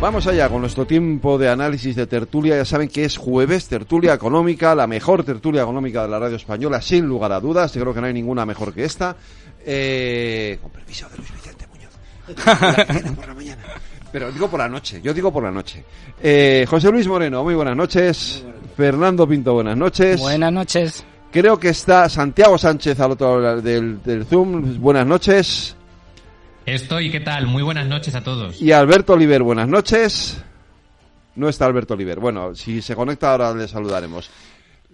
Vamos allá con nuestro tiempo de análisis de tertulia. Ya saben que es jueves, tertulia económica, la mejor tertulia económica de la radio española, sin lugar a dudas. Yo creo que no hay ninguna mejor que esta. Eh, con permiso de Luis Vicente Muñoz. por la mañana. Pero digo por la noche, yo digo por la noche. Eh, José Luis Moreno, muy buenas noches. Fernando Pinto, buenas noches. Buenas noches. Creo que está Santiago Sánchez al otro lado del, del Zoom. Buenas noches. Estoy, ¿qué tal? Muy buenas noches a todos. Y Alberto Oliver, buenas noches. No está Alberto Oliver. Bueno, si se conecta ahora le saludaremos.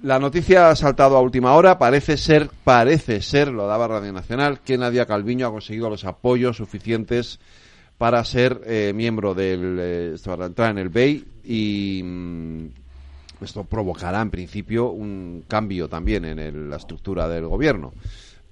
La noticia ha saltado a última hora. Parece ser, parece ser, lo daba Radio Nacional, que Nadia Calviño ha conseguido los apoyos suficientes para ser eh, miembro del, eh, para entrar en el BEI y mm, esto provocará en principio un cambio también en el- la estructura del gobierno.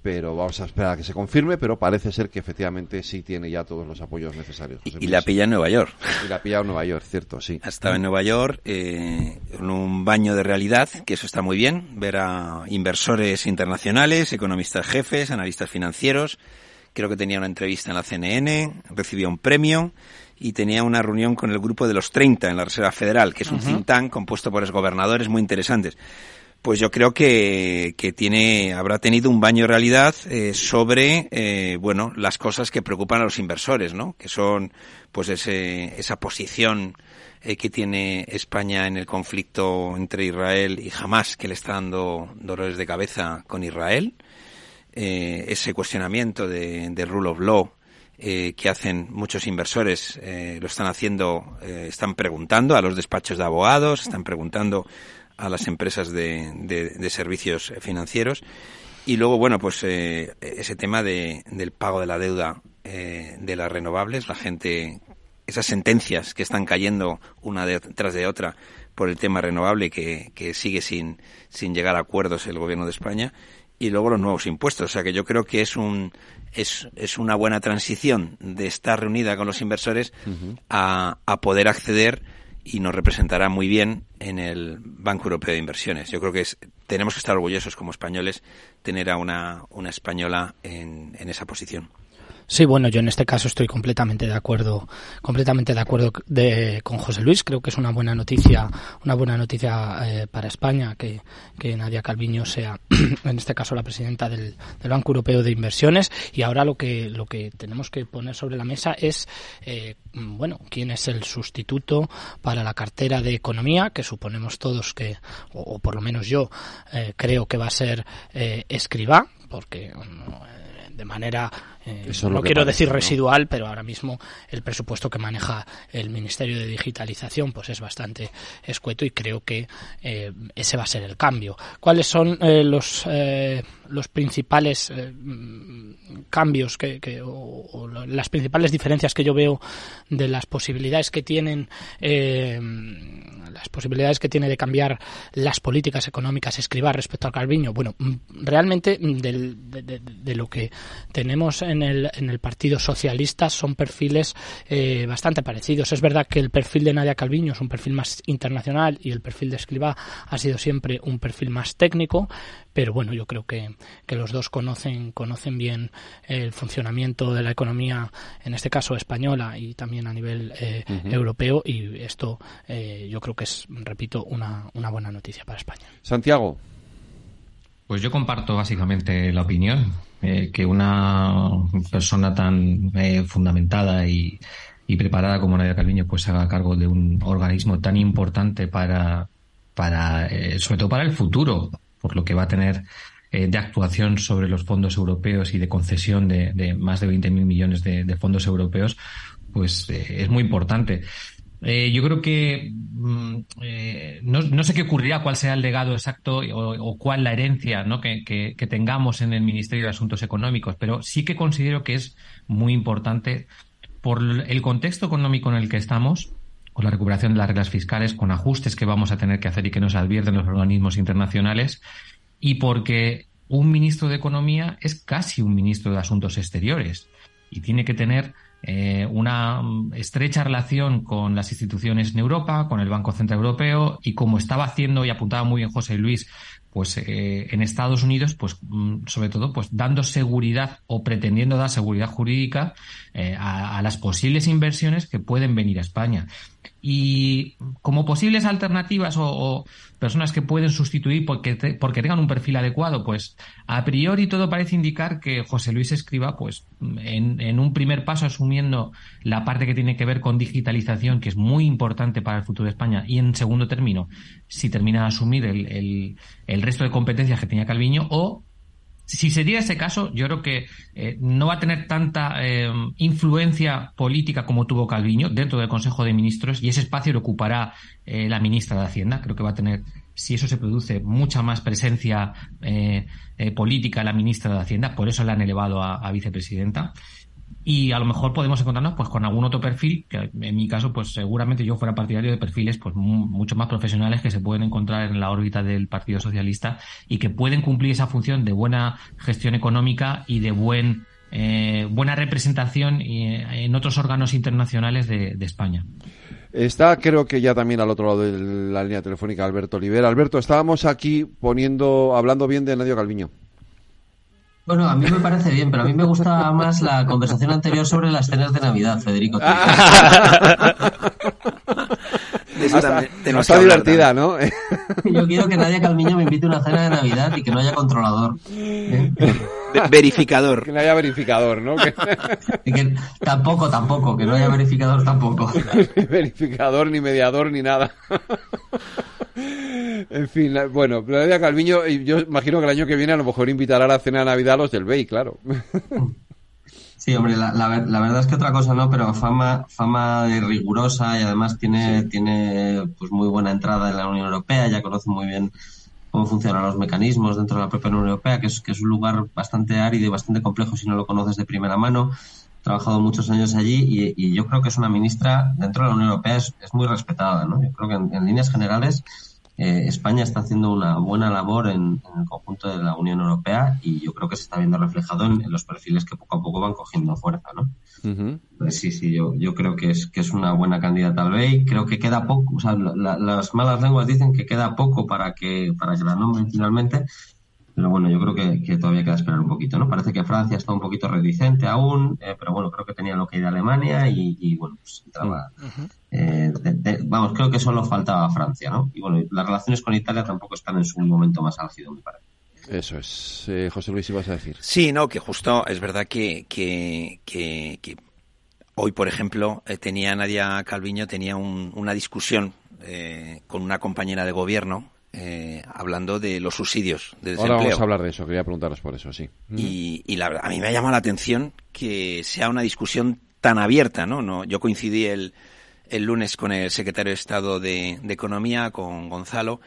Pero vamos a esperar a que se confirme, pero parece ser que efectivamente sí tiene ya todos los apoyos necesarios. José Y la pilla en Nueva York. Y la ha pillado en Nueva York, cierto, sí. Ha estado en Nueva York eh, en un baño de realidad, que eso está muy bien, ver a inversores internacionales, economistas jefes, analistas financieros. Creo que tenía una entrevista en la CNN, recibió un premio y tenía una reunión con el grupo de los 30 en la Reserva Federal, que es un think tank compuesto por exgobernadores muy interesantes. Pues yo creo que, que tiene, habrá tenido un baño de realidad eh, sobre, eh, bueno, las cosas que preocupan a los inversores, ¿no? Que son, pues ese, esa posición eh, que tiene España en el conflicto entre Israel y Hamas, que le está dando dolores de cabeza con Israel, eh, ese cuestionamiento de, de rule of law eh, que hacen muchos inversores, eh, lo están haciendo, eh, están preguntando a los despachos de abogados, están preguntando a las empresas de, de- de servicios financieros. Y luego, bueno, pues eh, ese tema de, del pago de la deuda eh, de las renovables, la gente, esas sentencias que están cayendo una detrás de otra por el tema renovable que, que sigue sin, sin llegar a acuerdos el gobierno de España y luego los nuevos impuestos. O sea que yo creo que es un es, es una buena transición de estar reunida con los inversores a, a poder acceder y nos representará muy bien en el Banco Europeo de Inversiones. Yo creo que es, tenemos que estar orgullosos como españoles tener a una, una española en, en esa posición. Sí, bueno, yo en este caso estoy completamente de acuerdo, completamente de acuerdo de, con José Luis. Creo que es una buena noticia, una buena noticia eh, para España que, Nadia Calviño sea, en este caso, la presidenta del, Banco Europeo de Inversiones. Y ahora lo que lo que tenemos que poner sobre la mesa es, eh, bueno, quién es el sustituto para la cartera de economía, que suponemos todos que, o, por lo menos yo eh, creo que va a ser eh, Escribá, porque mm, de manera eh, Eso es lo no quiero decir ¿no? residual, pero ahora mismo el presupuesto que maneja el Ministerio de Digitalización pues es bastante escueto y creo que eh, ese va a ser el cambio. ¿Cuáles son eh, los eh, los principales eh, cambios que, o, las principales diferencias que yo veo de las posibilidades que tienen eh, las posibilidades que tiene de cambiar las políticas económicas escribar respecto al Calviño? Bueno, realmente del- de, lo que tenemos en el, en el Partido Socialista son perfiles eh, bastante parecidos. Es verdad que el perfil de Nadia Calviño es un perfil más internacional y el perfil de Escribá ha sido siempre un perfil más técnico, pero bueno, yo creo que, que los dos conocen, conocen bien el funcionamiento de la economía, en este caso española y también a nivel eh, europeo, y esto eh, yo creo que es, repito, una, una buena noticia para España. Santiago, Pues yo comparto básicamente la opinión eh, que una persona tan eh, fundamentada y, y preparada como Nadia Calviño pues se haga cargo de un organismo tan importante para, para eh, sobre todo para el futuro, por lo que va a tener eh, de actuación sobre los fondos europeos y de concesión de, más de 20.000 millones de, fondos europeos, pues eh, es muy importante. Eh, yo creo que mm, no, sé qué ocurrirá, cuál será el legado exacto o, cuál la herencia que tengamos en el Ministerio de Asuntos Económicos, pero sí que considero que es muy importante por el contexto económico en el que estamos, con la recuperación de las reglas fiscales, con ajustes que vamos a tener que hacer y que nos advierten los organismos internacionales, y porque un ministro de Economía es casi un ministro de Asuntos Exteriores y tiene que tener eh, una mm, estrecha relación con las instituciones en Europa, con el Banco Central Europeo y como estaba haciendo y apuntaba muy bien José Luis, pues eh, en Estados Unidos, pues mm, sobre todo, pues dando seguridad o pretendiendo dar seguridad jurídica eh, a, las posibles inversiones que pueden venir a España. Y como posibles alternativas o, personas que pueden sustituir porque, porque tengan un perfil adecuado, pues a priori todo parece indicar que José Luis Escriba, pues en, en, un primer paso asumiendo la parte que tiene que ver con digitalización, que es muy importante para el futuro de España, y en segundo término, si termina de asumir el, el, el resto de competencias que tenía Calviño, o si sería ese caso, yo creo que eh, no va a tener tanta eh, influencia política como tuvo Calviño dentro del Consejo de Ministros y ese espacio lo ocupará eh, la ministra de Hacienda. Creo que va a tener, si eso se produce, mucha más presencia política la ministra de Hacienda. Por eso la han elevado a vicepresidenta y a lo mejor podemos encontrarnos pues con algún otro perfil que en mi caso pues seguramente yo fuera partidario de perfiles pues mucho más profesionales que se pueden encontrar en la órbita del Partido Socialista y que pueden cumplir esa función de buena gestión económica y de buen eh, buena representación eh, en otros órganos internacionales de, de España. Está, creo que ya también al otro lado de la línea telefónica Alberto Olivera. Alberto, estábamos aquí poniendo, hablando bien de Nadio Calviño. Bueno, a mí me parece bien, pero a mí me gusta más la conversación anterior sobre las cenas de Navidad, Federico. está, divertida, ¿no? Yo quiero que Nadia Calmiño me invite a una cena de Navidad y que no haya controlador. Verificador. Que no haya verificador, ¿no? tampoco, tampoco, que no haya verificador tampoco. verificador, ni mediador, ni nada. En fin, bueno, Nadia Calviño, yo imagino que el año que viene a lo mejor invitará a la cena de Navidad a los del BEI, claro. Sí, hombre, la, la, verdad es que otra cosa no, pero fama, fama de rigurosa y además tiene, tiene pues muy buena entrada en la Unión Europea, ya conoce muy bien cómo funcionan los mecanismos dentro de la propia Unión Europea, que es, que es un lugar bastante árido y bastante complejo si no lo conoces de primera mano. Trabajado muchos años allí y, y yo creo que es una ministra dentro de la Unión Europea, es, es muy respetada, ¿no? Yo creo que en, en líneas generales eh, España está haciendo una buena labor en, el conjunto de la Unión Europea y yo creo que se está viendo reflejado en, los perfiles que poco a poco van cogiendo fuerza, ¿no? Pues sí, sí, yo, yo creo que es, que es una buena candidata al BEI. Creo que queda poco, o sea, las malas lenguas dicen que queda poco para que, para que la nombren finalmente, pero bueno, yo creo que, todavía queda esperar un poquito, ¿no? Parece que Francia está un poquito reticente aún, eh, pero bueno, creo que tenía lo que ir a Alemania y, bueno, pues entraba. Eh, vamos, creo que solo faltaba Francia, ¿no? Y bueno, las relaciones con Italia tampoco están en su momento más álgido, me parece. Eso es. Eh, José Luis, ¿ibas a decir? Sí, no, que justo es verdad que, que, que, hoy, por ejemplo, tenía Nadia Calviño, tenía una discusión con una compañera de gobierno eh, hablando de los subsidios de desempleo. Ahora vamos a hablar de eso, quería preguntaros por eso, sí. Y, la verdad, a mí me ha llamado la atención que sea una discusión tan abierta, ¿no? no yo coincidí el, el lunes con el secretario de Estado de, Economía, con Gonzalo,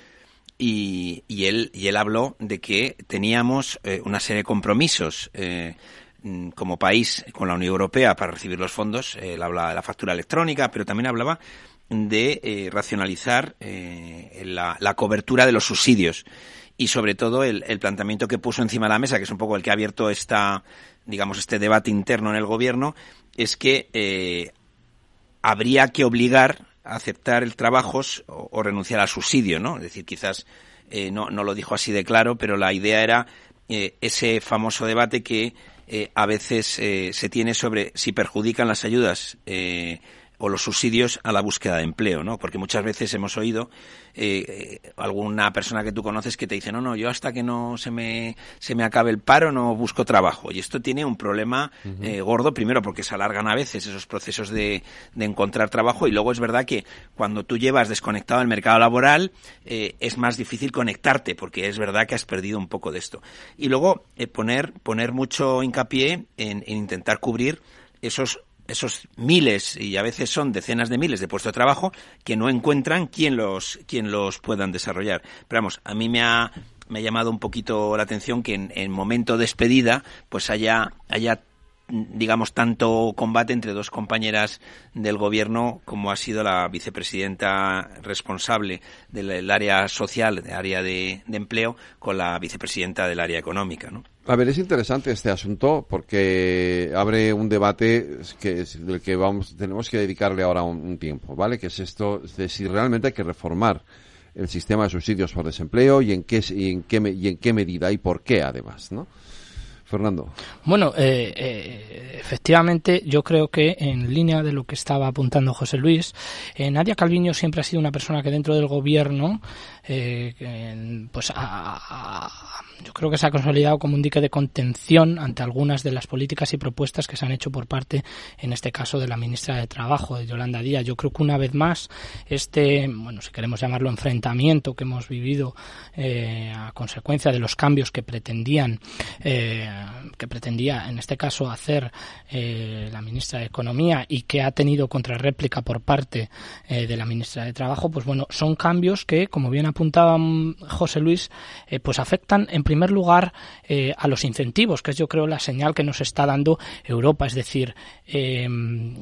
y, y, él, y él habló de que teníamos eh, una serie de compromisos eh, como país con la Unión Europea para recibir los fondos. Él habla de la factura electrónica, pero también hablaba de eh, racionalizar eh, la, cobertura de los subsidios y sobre todo el, planteamiento que puso encima de la mesa, que es un poco el que ha abierto esta, digamos, este debate interno en el gobierno, es que eh, habría que obligar a aceptar el trabajo o, renunciar al subsidio, ¿no? Es decir, quizás no, no lo dijo así de claro, pero la idea era ese famoso debate que a veces se tiene sobre si perjudican las ayudas o los subsidios a la búsqueda de empleo, ¿no? Porque muchas veces hemos oído eh, alguna persona que tú conoces que te dice, no, no, yo hasta que no se me, se me acabe el paro no busco trabajo. Y esto tiene un problema eh, gordo, primero porque se alargan a veces esos procesos de, de, encontrar trabajo y luego es verdad que cuando tú llevas desconectado el mercado laboral eh, es más difícil conectarte porque es verdad que has perdido un poco de esto. Y luego poner, poner mucho hincapié en, en intentar cubrir esos esos miles y a veces son decenas de miles de puestos de trabajo que no encuentran quién los, quién los puedan desarrollar. Pero vamos, a mí me ha, me ha llamado un poquito la atención que en, en momento de despedida pues haya, haya digamos, tanto combate entre dos compañeras del gobierno como ha sido la vicepresidenta responsable del área social, del área de, empleo, con la vicepresidenta del área económica, ¿no? A ver, es interesante este asunto porque abre un debate que del que vamos tenemos que dedicarle ahora un, tiempo, ¿vale? Que es esto de si realmente hay que reformar el sistema de subsidios por desempleo y en qué y en qué y en qué medida y por qué además, ¿no? Fernando. Bueno, eh, eh, efectivamente, yo creo que en línea de lo que estaba apuntando José Luis, eh, Nadia Calviño siempre ha sido una persona que dentro del gobierno, pues yo creo que se ha consolidado como un dique de contención ante algunas de las políticas y propuestas que se han hecho por parte, en este caso, de la ministra de Trabajo, de Yolanda Díaz. Yo creo que una vez más, este, bueno, si queremos llamarlo enfrentamiento que hemos vivido a consecuencia de los cambios que pretendían que pretendía en este caso hacer eh, la ministra de Economía y que ha tenido contrarréplica por parte eh, de la ministra de Trabajo, pues bueno, son cambios que, como bien apuntaba mm, José Luis, eh, pues afectan en primer lugar a los incentivos, que es yo creo la señal que nos está dando Europa, es decir, el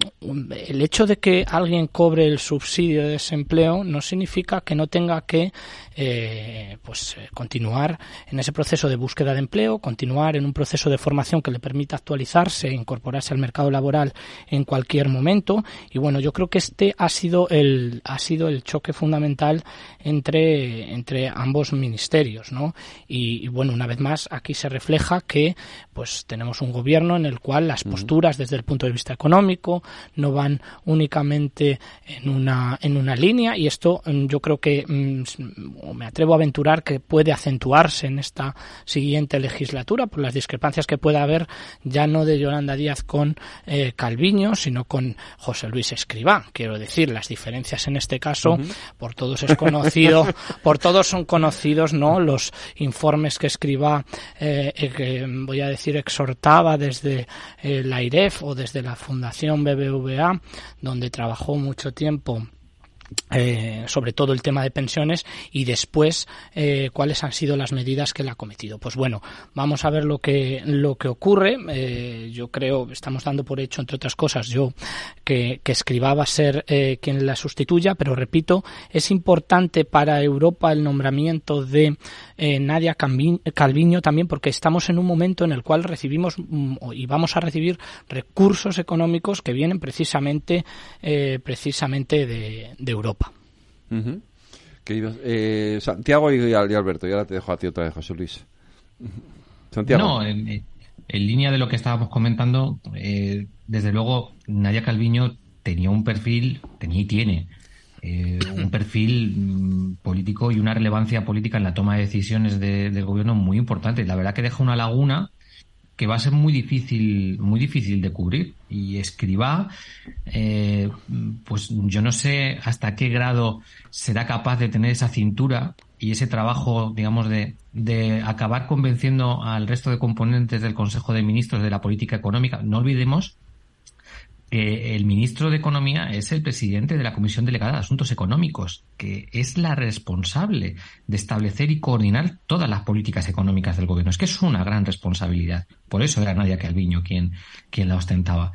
hecho de que alguien cobre el subsidio de desempleo no significa que no tenga que pues continuar en ese proceso de búsqueda de empleo, continuar en un proceso de formación que le permita actualizarse, e incorporarse al mercado laboral en cualquier momento. Y bueno, yo creo que este ha sido el, ha sido el choque fundamental entre, entre ambos ministerios, ¿no? Bueno, una vez más, aquí se refleja que pues tenemos un gobierno en el cual las posturas desde el punto de vista económico no van únicamente en una, en una línea y esto mm, yo creo que mm, me atrevo a aventurar que puede acentuarse en esta siguiente legislatura por las discrepancias que pueda haber ya no de Yolanda Díaz con eh, Calviño, sino con José Luis Escribá. Quiero decir, las diferencias en este caso, por todos es conocido, por todos son conocidos, ¿no? Los informes que Escribá, eh, eh, que voy a decir, exhortaba desde la IREF o desde la Fundación BBVA, donde trabajó mucho tiempo eh, sobre todo el tema de pensiones y después eh, cuáles han sido las medidas que él ha cometido. Pues bueno, vamos a ver lo que lo que ocurre. Eh, yo creo estamos dando por hecho entre otras cosas yo que, que escriba va a ser quien la sustituya, pero repito es importante para Europa el nombramiento de Nadia Calviño también porque estamos en un momento en el cual recibimos mm, y vamos a recibir recursos económicos que vienen precisamente precisamente de, de Europa. Eh, Santiago y, Alberto, y ahora te dejo a ti otra vez, José Luis. Santiago. No, en, línea de lo que estábamos comentando, eh, desde luego Nadia Calviño tenía un perfil, tenía y tiene, eh, un perfil mm, político y una relevancia política en la toma de decisiones del gobierno muy importante. La verdad que deja una laguna que va a ser muy difícil, muy difícil de cubrir. Y escriba, eh, pues yo no sé hasta qué grado será capaz de tener esa cintura y ese trabajo, digamos, de, de acabar convenciendo al resto de componentes del Consejo de Ministros de la política económica. No olvidemos el ministro de Economía es el presidente de la Comisión Delegada de Asuntos Económicos, que es la responsable de establecer y coordinar todas las políticas económicas del gobierno. Es que es una gran responsabilidad. Por eso era Nadia Calviño quien, quien la ostentaba.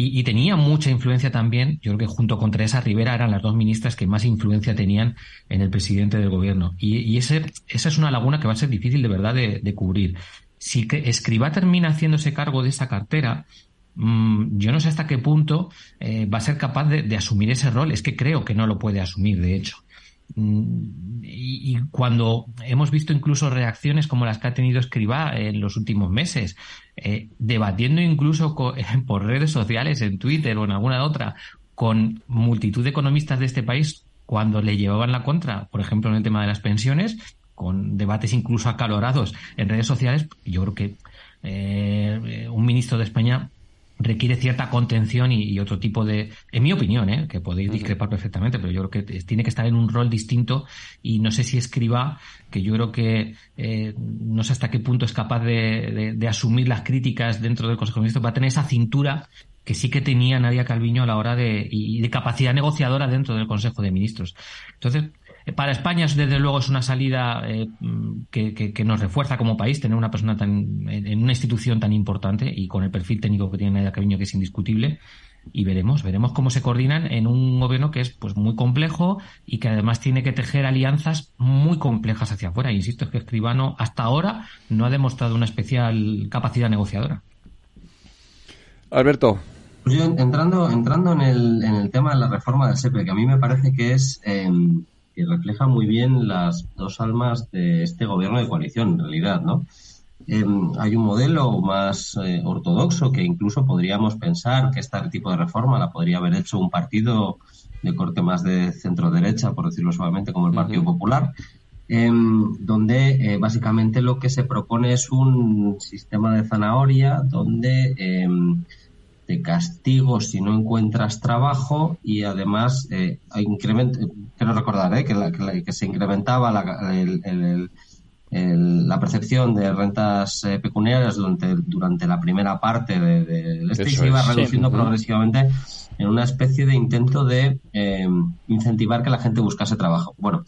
Y, tenía mucha influencia también, yo creo que junto con Teresa Rivera eran las dos ministras que más influencia tenían en el presidente del gobierno. Y, ese, esa es una laguna que va a ser difícil de verdad de, cubrir. Si Escriba termina haciéndose cargo de esa cartera, Mm, yo no sé hasta qué punto eh, va a ser capaz de, asumir ese rol. Es que creo que no lo puede asumir, de hecho. Mm, y, cuando hemos visto incluso reacciones como las que ha tenido Escribá en los últimos meses, eh, debatiendo incluso por redes sociales, en Twitter o en alguna otra, con multitud de economistas de este país cuando le llevaban la contra, por ejemplo, en el tema de las pensiones, con debates incluso acalorados en redes sociales, yo creo que eh, un ministro de España requiere cierta contención y, otro tipo de, en mi opinión, ¿eh? que podéis discrepar perfectamente, pero yo creo que tiene que estar en un rol distinto y no sé si escriba, que yo creo que eh, no sé hasta qué punto es capaz de, asumir las críticas dentro del Consejo de Ministros, va a tener esa cintura que sí que tenía Nadia Calviño a la hora de, y de capacidad negociadora dentro del Consejo de Ministros. Entonces, Para España, desde luego, es una salida eh, que, nos refuerza como país tener una persona tan, en una institución tan importante y con el perfil técnico que tiene Nadia Calviño, que es indiscutible y veremos, veremos cómo se coordinan en un gobierno que es pues muy complejo y que además tiene que tejer alianzas muy complejas hacia afuera. Insisto, es que Escribano hasta ahora no ha demostrado una especial capacidad negociadora. Alberto. Pues yo entrando, entrando en el, en el tema de la reforma del SEPE, que a mí me parece que es em, que refleja muy bien las dos almas de este gobierno de coalición, en realidad, ¿no? Em, hay un modelo más eh, ortodoxo que incluso podríamos pensar que este tipo de reforma la podría haber hecho un partido de corte más de centro derecha, por decirlo suavemente, como el Partido Popular, em, donde eh, básicamente lo que se propone es un sistema de zanahoria donde em, te castigo si no encuentras trabajo y además eh, quiero recordar eh, que, que, se incrementaba la, el la percepción de rentas eh, pecuniarias durante, durante la primera parte del de, este se iba reduciendo progresivamente en una especie de intento de em, incentivar que la gente buscase trabajo. Bueno,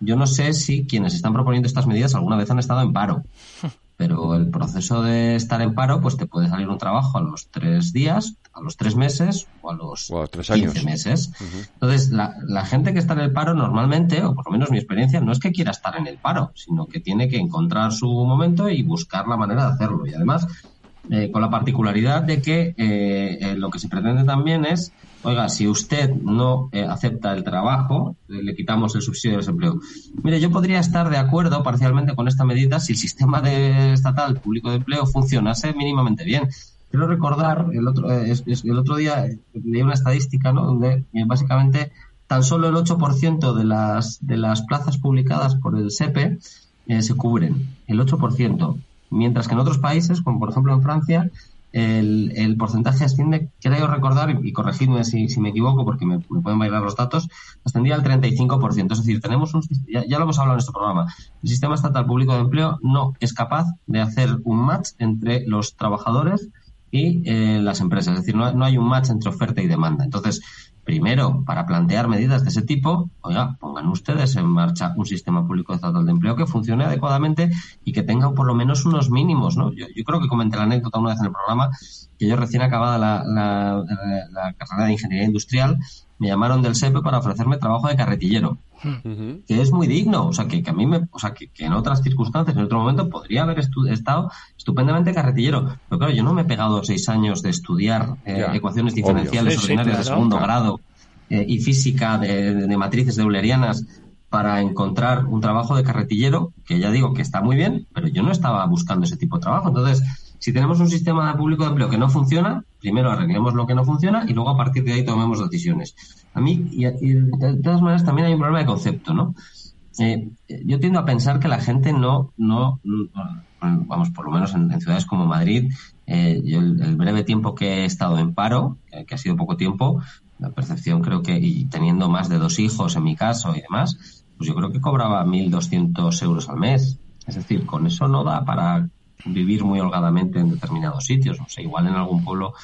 yo no sé si quienes están proponiendo estas medidas alguna vez han estado en paro. pero el proceso de estar en paro, pues te puede salir un trabajo a los tres días, a los tres meses o a los tres 15 meses. Entonces, la, la, gente que está en el paro normalmente, o por lo menos mi experiencia, no es que quiera estar en el paro, sino que tiene que encontrar su momento y buscar la manera de hacerlo. Y además, eh, con la particularidad de que eh, eh, lo que se pretende también es oiga, si usted no eh, acepta el trabajo, le, quitamos el subsidio de desempleo. Mire, yo podría estar de acuerdo parcialmente con esta medida si el sistema estatal público de empleo funcionase mínimamente bien. Quiero recordar, el otro, eh, el otro día leí una estadística ¿no? donde eh, básicamente tan solo el 8% de las, de las plazas publicadas por el SEPE se cubren, el 8%, mientras que en otros países, como por ejemplo en Francia, el, el, porcentaje asciende, creo recordar, y corregidme si, me equivoco porque me, pueden bailar los datos, ascendía al 35%. Es decir, tenemos un, ya, ya, lo hemos hablado en este programa, el sistema estatal público de empleo no es capaz de hacer un match entre los trabajadores y eh, las empresas. Es decir, no, no hay un match entre oferta y demanda. Entonces, Primero, para plantear medidas de ese tipo, oiga, pongan ustedes en marcha un sistema público estatal de empleo que funcione adecuadamente y que tenga por lo menos unos mínimos, ¿no? Yo, creo que comenté la anécdota una vez en el programa que yo recién acabada la, la carrera de ingeniería industrial me llamaron del SEPE para ofrecerme trabajo de carretillero que es muy digno, o sea, que, a mí me, o sea, que, en otras circunstancias, en otro momento, podría haber estado estupendamente carretillero. Pero claro, yo no me he pegado seis años de estudiar eh, ecuaciones diferenciales ordinarias de segundo grado eh, y física de, de, matrices eulerianas para encontrar un trabajo de carretillero, que ya digo que está muy bien, pero yo no estaba buscando ese tipo de trabajo. Entonces, si tenemos un sistema público de empleo que no funciona, primero arreglemos lo que no funciona y luego a partir de ahí tomemos decisiones. A mí, y, de todas maneras, también hay un problema de concepto, ¿no? Eh, yo tiendo a pensar que la gente no, no, vamos, por lo menos en, ciudades como Madrid, eh, yo el, breve tiempo que he estado en paro, que ha sido poco tiempo, la percepción creo que, y teniendo más de dos hijos en mi caso y demás, pues yo creo que cobraba 1.200 euros al mes. Es decir, con eso no da para vivir muy holgadamente en determinados sitios. O sea, igual en algún pueblo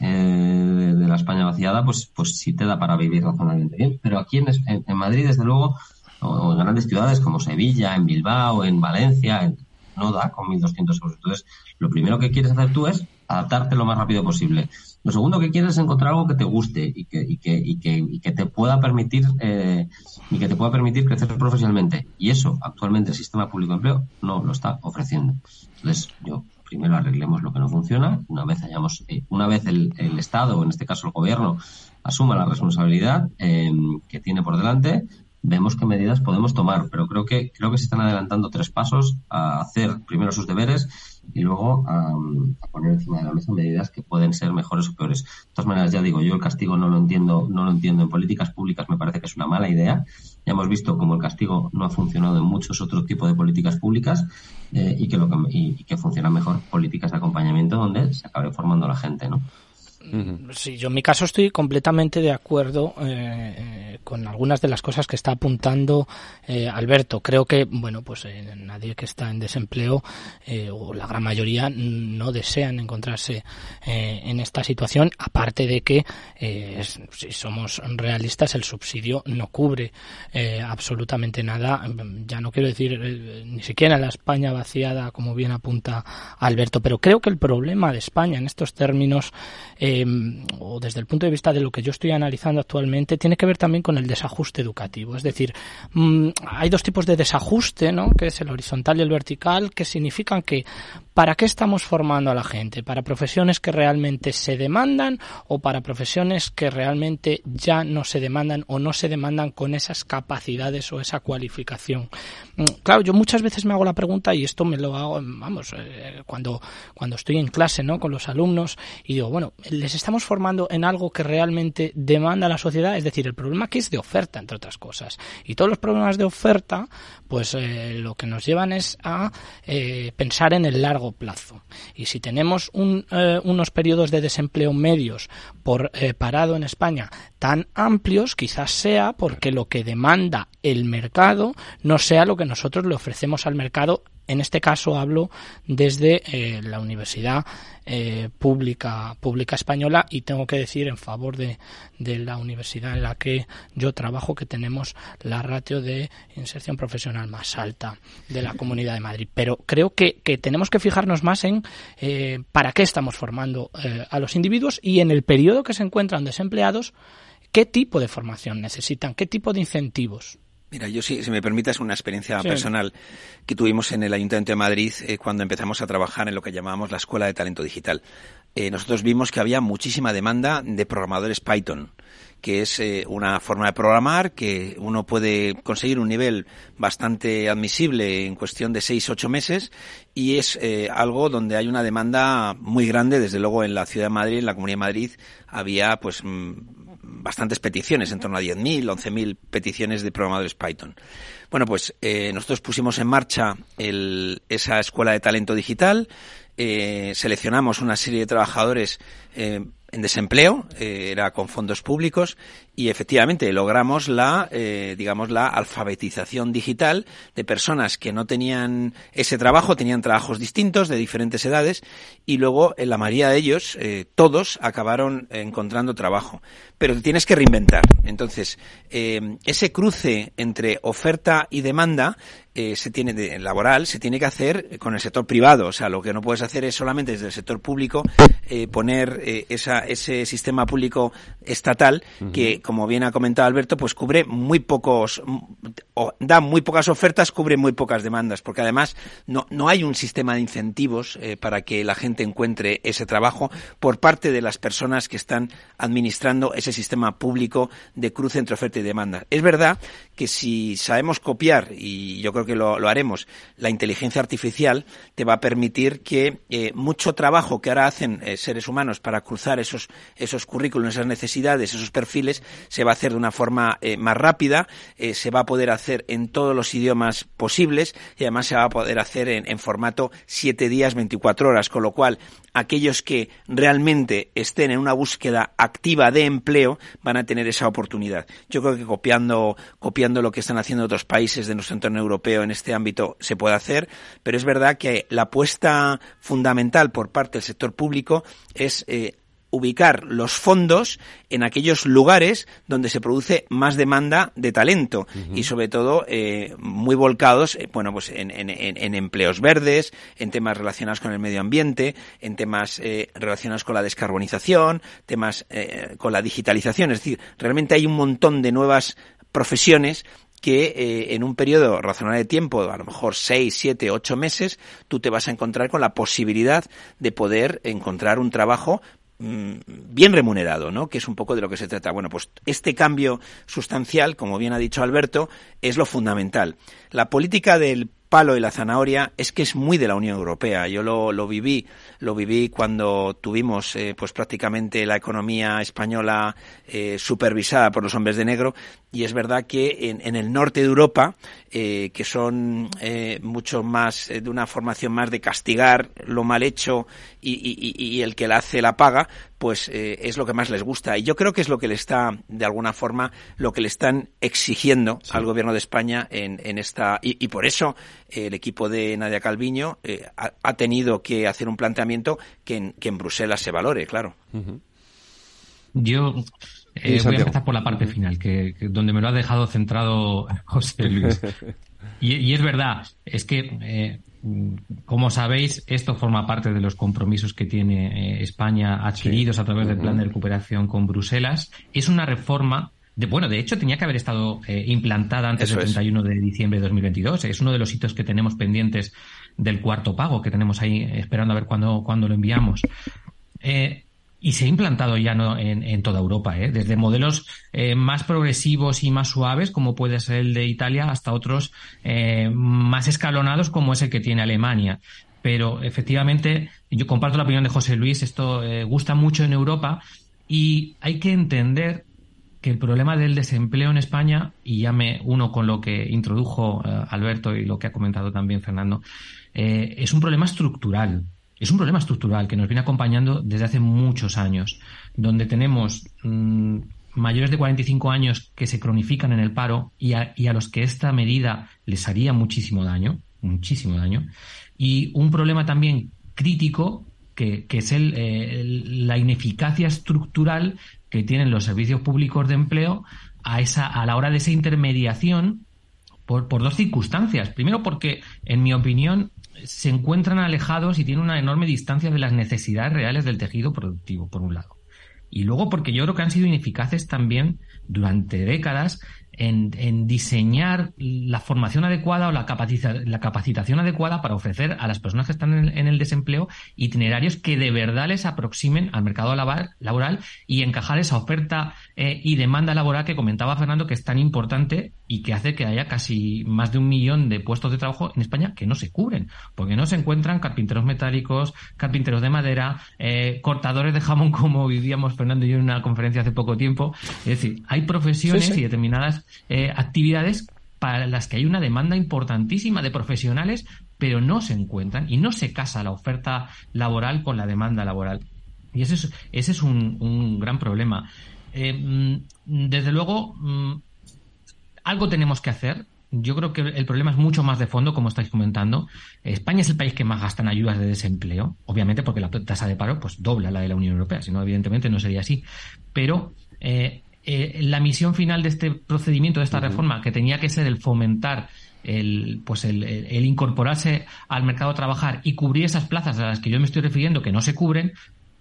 eh, de la España vaciada, pues, pues sí te da para vivir razonablemente bien. Pero aquí en, en, Madrid, desde luego, o en grandes ciudades como Sevilla, en Bilbao, en Valencia, no da con 1.200 euros. Entonces, lo primero que quieres hacer tú es adaptarte lo más rápido posible. Lo segundo que quieres es encontrar algo que te guste y que, y que, y que, y que te pueda permitir eh, y que te pueda permitir crecer profesionalmente. Y eso actualmente el sistema público de empleo no lo está ofreciendo. Entonces, yo primero arreglemos lo que no funciona. Una vez hayamos, eh, una vez el, el, Estado, en este caso el Gobierno, asuma la responsabilidad eh, que tiene por delante, vemos qué medidas podemos tomar. Pero creo que creo que se están adelantando tres pasos a hacer primero sus deberes y luego a, poner encima de la mesa medidas que pueden ser mejores o peores. De todas maneras, ya digo, yo el castigo no lo entiendo, no lo entiendo en políticas públicas, me parece que es una mala idea. Ya hemos visto cómo el castigo no ha funcionado en muchos otros tipos de políticas públicas eh, y, que lo que, y, que funcionan mejor políticas de acompañamiento donde se acabe formando la gente, ¿no? Sí, yo en mi caso estoy completamente de acuerdo eh, eh, con algunas de las cosas que está apuntando eh, Alberto. Creo que, bueno, pues nadie que está en desempleo, o la gran mayoría, no desean encontrarse en esta situación, aparte de que, si somos realistas, el subsidio no cubre absolutamente nada. Ya no quiero decir ni siquiera la España vaciada, como bien apunta Alberto, pero creo que el problema de España en estos términos Em, o desde el punto de vista de lo que yo estoy analizando actualmente, tiene que ver también con el desajuste educativo. Es decir, mm, hay dos tipos de desajuste, ¿no? que es el horizontal y el vertical, que significan que ¿para qué estamos formando a la gente? ¿Para profesiones que realmente se demandan o para profesiones que realmente ya no se demandan o no se demandan con esas capacidades o esa cualificación? Mm, claro, yo muchas veces me hago la pregunta y esto me lo hago, vamos, eh, cuando, cuando estoy en clase, ¿no? Con los alumnos y digo, bueno, les estamos formando en algo que realmente demanda la sociedad, es decir, el problema que es de oferta, entre otras cosas. Y todos los problemas de oferta, pues eh, lo que nos llevan es a eh, pensar en el largo plazo. Y si tenemos un, eh, unos periodos de desempleo medios por parado en España tan amplios, quizás sea porque lo que demanda el mercado no sea lo que nosotros le ofrecemos al mercado en este caso hablo desde eh, la Universidad eh, pública, española y tengo que decir en favor de, la universidad en la que yo trabajo que tenemos la ratio de inserción profesional más alta de la Comunidad de Madrid. Pero creo que, tenemos que fijarnos más en eh, para qué estamos formando a los individuos y en el periodo que se encuentran desempleados, qué tipo de formación necesitan, qué tipo de incentivos. Mira, yo sí, si me permitas una experiencia personal que tuvimos en el Ayuntamiento de Madrid eh, cuando empezamos a trabajar en lo que llamábamos la Escuela de Talento Digital. Eh, nosotros vimos que había muchísima demanda de programadores Python que es eh, una forma de programar que uno puede conseguir un nivel bastante admisible en cuestión de seis ocho meses y es algo donde hay una demanda muy grande desde luego en la ciudad de Madrid en la Comunidad de Madrid había pues mm, bastantes peticiones, en torno a 10.000, 11.000 peticiones de programadores Python. Bueno, pues eh, nosotros pusimos en marcha el, esa escuela de talento digital, eh, seleccionamos una serie de trabajadores eh, en desempleo, era con fondos públicos y efectivamente logramos la, eh, digamos, la alfabetización digital de personas que no tenían ese trabajo, tenían trabajos distintos de diferentes edades y luego en la mayoría de ellos, eh, todos acabaron encontrando trabajo. Pero tienes que reinventar. Entonces, ese cruce entre oferta y demanda se tiene de, laboral se tiene que hacer con el sector privado. O sea, lo que no puedes hacer es solamente desde el sector público poner esa ese sistema público estatal que, como bien ha comentado Alberto, pues cubre muy pocos, o da muy pocas ofertas, cubre muy pocas demandas, porque además no, no hay un sistema de incentivos eh, para que la gente encuentre ese trabajo por parte de las personas que están administrando ese sistema público de cruce entre oferta y demanda. Es verdad que si sabemos copiar, y yo creo que lo, haremos, la inteligencia artificial te va a permitir que eh, mucho trabajo que ahora hacen eh, seres humanos para cruzar esos esos, currículums, esas necesidades, esos perfiles, se va a hacer de una forma eh, más rápida, eh, se va a poder hacer en todos los idiomas posibles y además se va a poder hacer en, formato 7 días, 24 horas, con lo cual aquellos que realmente estén en una búsqueda activa de empleo van a tener esa oportunidad. Yo creo que copiando, copiando lo que están haciendo otros países de nuestro entorno europeo en este ámbito se puede hacer, pero es verdad que la apuesta fundamental por parte del sector público es eh, ubicar los fondos en aquellos lugares donde se produce más demanda de talento y sobre todo eh, muy volcados eh, bueno pues en, empleos verdes en temas relacionados con el medio ambiente en temas eh, relacionados con la descarbonización temas con la digitalización. Es decir realmente hay un montón de nuevas profesiones que en un periodo razonable de tiempo, a lo mejor seis, siete, ocho meses, tú te vas a encontrar con la posibilidad de poder encontrar un trabajo Mm, bien remunerado, ¿no? Que es un poco de lo que se trata. Bueno, pues este cambio sustancial, como bien ha dicho Alberto, es lo fundamental. La política del palo y la zanahoria es que es muy de la Unión Europea. Yo lo, lo viví, lo viví cuando tuvimos eh, pues prácticamente la economía española eh, supervisada por los hombres de negro y es verdad que en, en el norte de Europa, eh, que son mucho más de una formación más de castigar lo mal hecho y, y, y el que la hace la paga, pues eh, es lo que más les gusta. Y yo creo que es lo que le está, de alguna forma, lo que le están exigiendo al gobierno de España en, en esta. Y, por eso eh, el equipo de Nadia Calviño eh, ha, tenido que hacer un planteamiento que en, que en Bruselas se valore, claro. Yo voy a empezar por la parte final, que, donde me lo ha dejado centrado José Luis. y, y, es verdad, es que como sabéis, esto forma parte de los compromisos que tiene eh, España adquiridos a través del plan de recuperación con Bruselas. Es una reforma de, bueno, de hecho tenía que haber estado eh, implantada antes del 31 de diciembre de 2022. Es uno de los hitos que tenemos pendientes del cuarto pago, que tenemos ahí esperando a ver cuándo, cuándo lo enviamos. Eh, y se ha implantado ya ¿no? en, toda Europa, ¿eh? desde modelos eh, más progresivos y más suaves, como puede ser el de Italia, hasta otros eh, más escalonados, como es el que tiene Alemania. Pero efectivamente, yo comparto la opinión de José Luis, esto eh, gusta mucho en Europa y hay que entender que el problema del desempleo en España, y ya me uno con lo que introdujo Alberto y lo que ha comentado también Fernando, es un problema estructural es un problema estructural que nos viene acompañando desde hace muchos años, donde tenemos mm, mayores de 45 años que se cronifican en el paro y a, los que esta medida les haría muchísimo daño, muchísimo daño, y un problema también crítico que, es el, la ineficacia estructural que tienen los servicios públicos de empleo a, esa, a la hora de esa intermediación por, dos circunstancias. Primero porque, en mi opinión, se encuentran alejados y tienen una enorme distancia de las necesidades reales del tejido productivo, por un lado. Y luego porque yo creo que han sido ineficaces también durante décadas en, diseñar la formación adecuada o la, la, capacitación adecuada para ofrecer a las personas que están en el, desempleo itinerarios que de verdad les aproximen al mercado laboral, y encajar esa oferta eh, y demanda laboral que comentaba Fernando que es tan importante y que hace que haya casi más de un millón de puestos de trabajo en España que no se cubren, porque no se encuentran carpinteros metálicos, carpinteros de madera, eh, cortadores de jamón como vivíamos Fernando y yo en una conferencia hace poco tiempo. Es decir, hay profesiones y determinadas eh, actividades para las que hay una demanda importantísima de profesionales, pero no se encuentran y no se casa la oferta laboral con la demanda laboral. Y ese es, ese es un, gran problema. Eh, mm, desde luego, mm, algo tenemos que hacer. Yo creo que el problema es mucho más de fondo, como estáis comentando. España es el país que más gasta en ayudas de desempleo, obviamente porque la tasa de paro pues dobla la de la Unión Europea, si no, evidentemente no sería así. Pero eh, eh, la misión final de este procedimiento, de esta reforma, que tenía que ser el fomentar el, pues el, incorporarse al mercado a trabajar y cubrir esas plazas a las que yo me estoy refiriendo que no se cubren,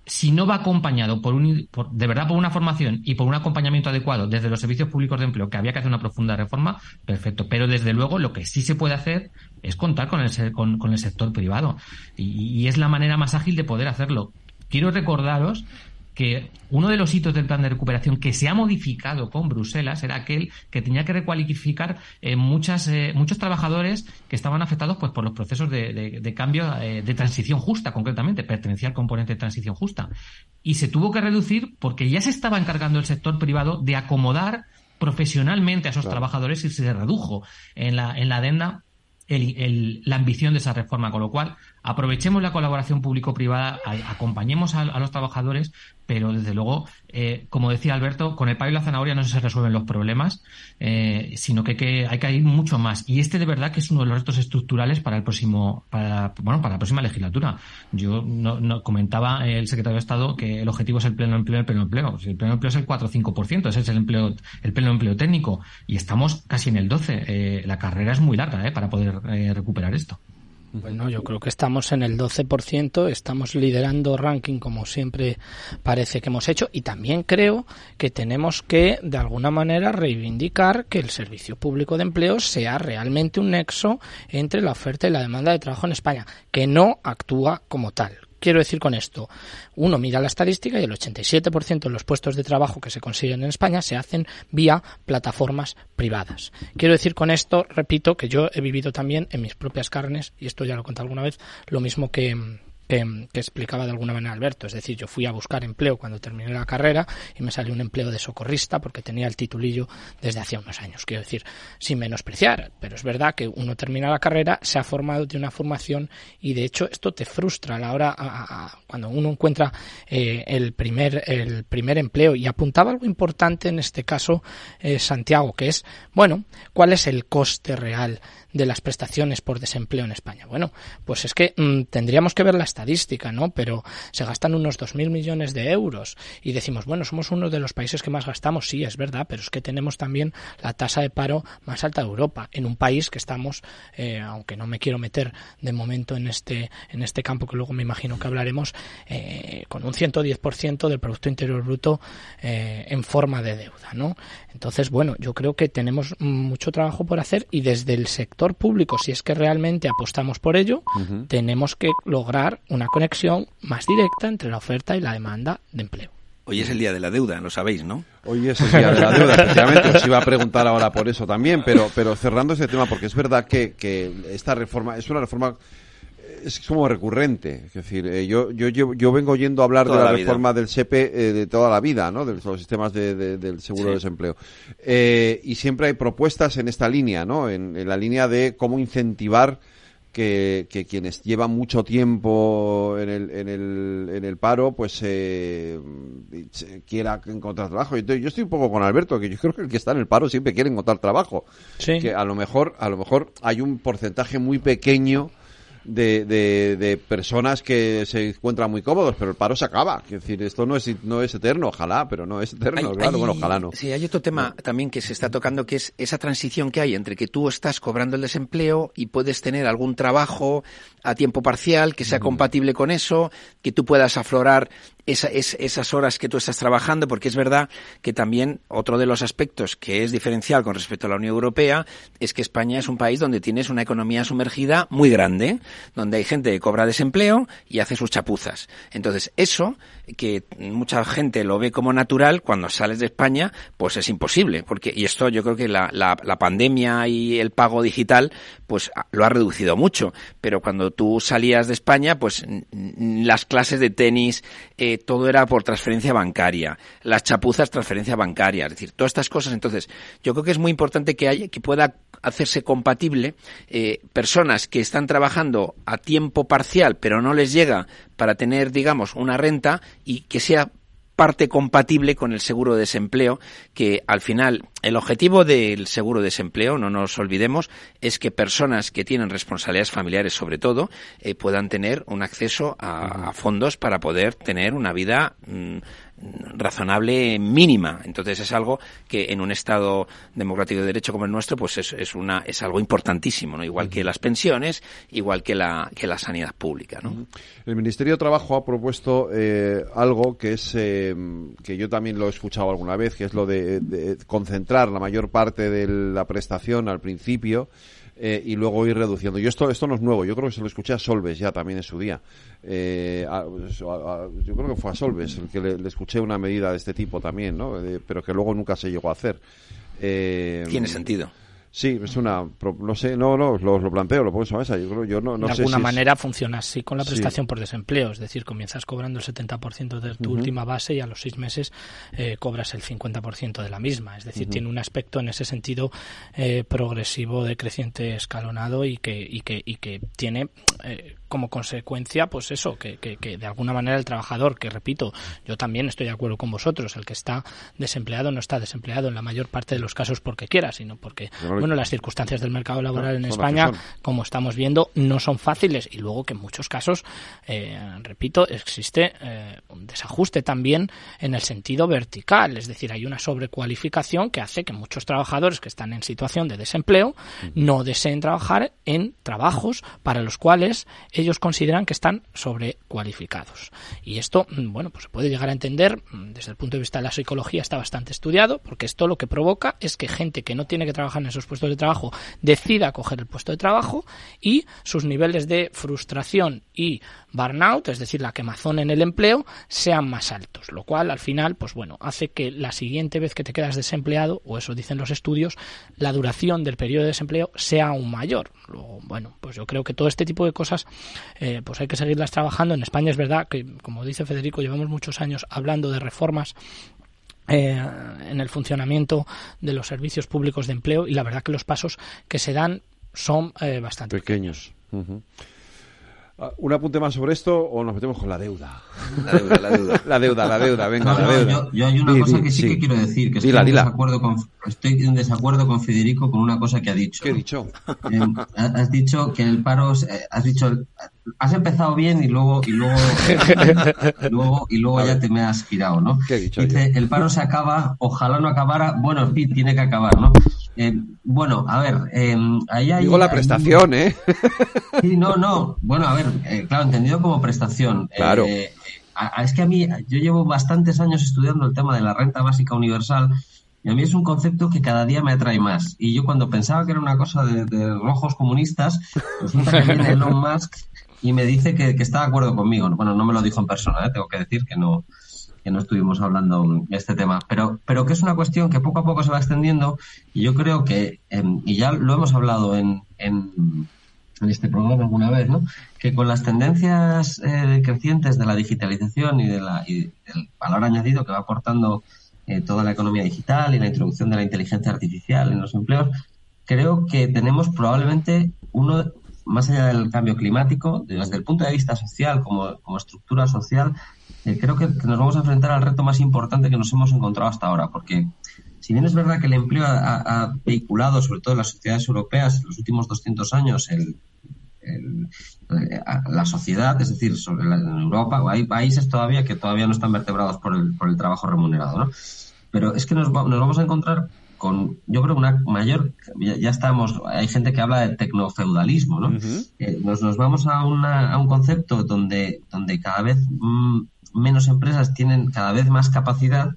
si no va acompañado por, un, de verdad por una formación y por un acompañamiento adecuado desde los servicios públicos de empleo, que había que hacer una profunda reforma, perfecto. Pero desde luego lo que sí se puede hacer es contar con el, con, con el sector privado. y es la manera más ágil de poder hacerlo. Quiero recordaros que uno de los hitos del plan de recuperación que se ha modificado con Bruselas era aquel que tenía que recualificar eh, muchas, eh, muchos trabajadores que estaban afectados pues, por los procesos de, cambio eh, de transición justa, concretamente, pertenecía al componente de transición justa. Y se tuvo que reducir porque ya se estaba encargando el sector privado de acomodar profesionalmente a esos trabajadores y se redujo en la, en la adenda la ambición de esa reforma, con lo cual aprovechemos la colaboración público-privada, acompañemos a, los trabajadores, pero desde luego, eh, como decía Alberto, con el palo y la zanahoria no se resuelven los problemas, eh, sino que, hay que ir mucho más. Y este de verdad que es uno de los retos estructurales para el próximo, para, bueno, para la próxima legislatura. Yo no, comentaba el secretario de Estado que el objetivo es el pleno empleo, el pleno empleo. El pleno empleo es el 4 o 5%, ese es el empleo, el pleno empleo técnico, y estamos casi en el 12. Eh, la carrera es muy larga para poder recuperar esto. Bueno, yo creo que estamos en el 12%, estamos liderando ranking como siempre parece que hemos hecho y también creo que tenemos que de alguna manera reivindicar que el servicio público de empleo sea realmente un nexo entre la oferta y la demanda de trabajo en España, que no actúa como tal, quiero decir con esto? Uno mira la estadística y el 87% de los puestos de trabajo que se consiguen en España se hacen vía plataformas privadas. Quiero decir con esto, repito, que yo he vivido también en mis propias carnes, y esto ya lo he contado alguna vez, lo mismo que, que, explicaba de alguna manera Alberto. Es decir, yo fui a buscar empleo cuando terminé la carrera y me salió un empleo de socorrista porque tenía el titulillo desde hacía unos años. Quiero decir, sin menospreciar, pero es verdad que uno termina la carrera, se ha formado de una formación y de hecho esto te frustra a la hora cuando uno encuentra eh, el primer el primer empleo y apuntaba algo importante en este caso eh, Santiago que es bueno cuál es el coste real de las prestaciones por desempleo en España. Bueno, pues es que mm, tendríamos que ver la estadística, ¿no? Pero se gastan unos 2.000 millones de euros y decimos, bueno, somos uno de los países que más gastamos, sí, es verdad, pero es que tenemos también la tasa de paro más alta de Europa, en un país que estamos, eh, aunque no me quiero meter de momento en este, en este campo que luego me imagino que hablaremos, eh, con un 110% del Producto Interior Bruto eh, en forma de deuda, ¿no? Entonces, bueno, yo creo que tenemos mucho trabajo por hacer y desde el sector público, si es que realmente apostamos por ello, tenemos que lograr una conexión más directa entre la oferta y la demanda de empleo. Hoy es el día de la deuda, lo sabéis, ¿no? Hoy es el día de la deuda, efectivamente. Os iba a preguntar ahora por eso también, pero, pero cerrando ese tema, porque es verdad que, que esta reforma es una reforma es como recurrente. Es decir, eh, yo, yo, yo, vengo oyendo hablar de la, reforma del SEPE eh, de toda la vida, ¿no? De los sistemas de, del seguro de desempleo. Eh, y siempre hay propuestas en esta línea, ¿no? En, la línea de cómo incentivar que, que, quienes llevan mucho tiempo en el, en el, en el paro, pues eh, quiera encontrar trabajo. Yo, yo estoy un poco con Alberto, que yo creo que el que está en el paro siempre quiere encontrar trabajo. Que a lo mejor, a lo mejor hay un porcentaje muy pequeño de, de, de, personas que se encuentran muy cómodos, pero el paro se acaba. Es decir, esto no es, no es eterno, ojalá, pero no es eterno, claro, bueno, ojalá no. Sí, hay otro tema también que se está tocando, que es esa transición que hay entre que tú estás cobrando el desempleo y puedes tener algún trabajo a tiempo parcial que sea compatible con eso, que tú puedas aflorar esa, es, esas horas que tú estás trabajando, porque es verdad que también otro de los aspectos que es diferencial con respecto a la Unión Europea es que España es un país donde tienes una economía sumergida muy grande, donde hay gente que cobra desempleo y hace sus chapuzas. Entonces, eso, que mucha gente lo ve como natural, cuando sales de España, pues es imposible, porque, y esto yo creo que la, la, la pandemia y el pago digital, pues lo ha reducido mucho, pero cuando tú salías de España, pues las clases de tenis, eh, todo era por transferencia bancaria, las chapuzas transferencia bancaria, es decir, todas estas cosas. Entonces, yo creo que es muy importante que haya, que pueda hacerse compatible eh, personas que están trabajando a tiempo parcial, pero no les llega para tener, digamos, una renta y que sea parte compatible con el seguro de desempleo, que al final el objetivo del seguro de desempleo, no nos olvidemos, es que personas que tienen responsabilidades familiares sobre todo eh, puedan tener un acceso a, fondos para poder tener una vida mm, razonable mínima. Entonces es algo que en un Estado democrático de derecho como el nuestro, pues es, es una es algo importantísimo, ¿no? Igual que las pensiones, igual que la que la sanidad pública, ¿no? El Ministerio de Trabajo ha propuesto eh, algo que es eh, que yo también lo he escuchado alguna vez, que es lo de concentrar la mayor parte de la prestación al principio eh, y luego ir reduciendo. Y esto, esto no es nuevo, yo creo que se lo escuché a Solves ya también en su día. Eh, yo creo que fue a Solves el que le, escuché una medida de este tipo también, ¿no? pero que luego nunca se llegó a hacer. Eh, Tiene sentido. Sí, es una, no sé, no, no, lo, lo planteo, lo pongo en mesa. Yo creo, yo no, no de sé alguna manera funciona así con la prestación por desempleo, es decir, comienzas cobrando el 70% de tu última base y a los seis meses eh, cobras el 50% de la misma. Es decir, tiene un aspecto en ese sentido eh, progresivo, decreciente, escalonado y que, y que, y que tiene eh, como consecuencia, pues eso, que, que, que, de alguna manera el trabajador, que repito, yo también estoy de acuerdo con vosotros, el que está desempleado no está desempleado en la mayor parte de los casos porque quiera, sino porque, bueno, las circunstancias del mercado laboral en España, como estamos viendo, no son fáciles. Y luego que en muchos casos, eh, repito, existe eh, un desajuste también en el sentido vertical, es decir, hay una sobrecualificación que hace que muchos trabajadores que están en situación de desempleo no deseen trabajar en trabajos para los cuales ellos consideran que están sobrecualificados. Y esto, mm, bueno, pues se puede llegar a entender mm, desde el punto de vista de la psicología, está bastante estudiado, porque esto lo que provoca es que gente que no tiene que trabajar en esos puestos de trabajo decida coger el puesto de trabajo y sus niveles de frustración y burnout, es decir, la quemazón en el empleo, sean más altos, lo cual al final, pues bueno, hace que la siguiente vez que te quedas desempleado, o eso dicen los estudios, la duración del periodo de desempleo sea aún mayor. Luego, bueno, pues yo creo que todo este tipo de cosas, eh, pues hay que seguirlas trabajando. En España es verdad que, como dice Federico, llevamos muchos años hablando de reformas eh, en el funcionamiento de los servicios públicos de empleo y la verdad que los pasos que se dan son eh, bastante pequeños. ¿Un apunte más sobre esto o nos metemos con la deuda? La deuda, la deuda. la deuda, la deuda, venga, la deuda. Yo, hay una cosa que sí, que quiero decir, que estoy, en desacuerdo con, estoy en desacuerdo con Federico con una cosa que ha dicho. ¿Qué he dicho? Eh, has dicho que el paro, eh, has dicho, has empezado bien y luego y luego y luego, y luego ya te me has girado, ¿no? ¿Qué he dicho Dice, el paro se acaba, ojalá no acabara, bueno, sí, tiene que acabar, ¿no? Eh, bueno, a ver, eh, ahí hay... Digo la prestación, ¿eh? Sí, no, no. Bueno, a ver, eh, claro, entendido como prestación. Claro. Eh, es que a mí, yo llevo bastantes años estudiando el tema de la renta básica universal y a mí es un concepto que cada día me atrae más. Y yo cuando pensaba que era una cosa de, rojos comunistas, resulta que viene Elon Musk y me dice que, está de acuerdo conmigo. Bueno, no me lo dijo en persona, ¿eh? tengo que decir que no, que no estuvimos hablando de este tema, pero, pero que es una cuestión que poco a poco se va extendiendo y yo creo que, em, y ya lo hemos hablado en, en, este programa alguna vez, ¿no? que con las tendencias eh, crecientes de la digitalización y, de la, y del valor añadido que va aportando eh, toda la economía digital y la introducción de la inteligencia artificial en los empleos, creo que tenemos probablemente uno, más allá del cambio climático, desde el punto de vista social, como, como estructura social, eh, creo que, nos vamos a enfrentar al reto más importante que nos hemos encontrado hasta ahora, porque si bien es verdad que el empleo ha, vehiculado, sobre todo en las sociedades europeas, en los últimos 200 años, el, la sociedad, es decir, sobre en Europa, hay países todavía que todavía no están vertebrados por el, por el trabajo remunerado, ¿no? Pero es que nos vamos a encontrar con, yo creo, una mayor, ya, estamos, hay gente que habla de tecnofeudalismo, ¿no? Eh, nos, nos vamos a, una, a un concepto donde, donde cada vez mm, menos empresas tienen cada vez más capacidad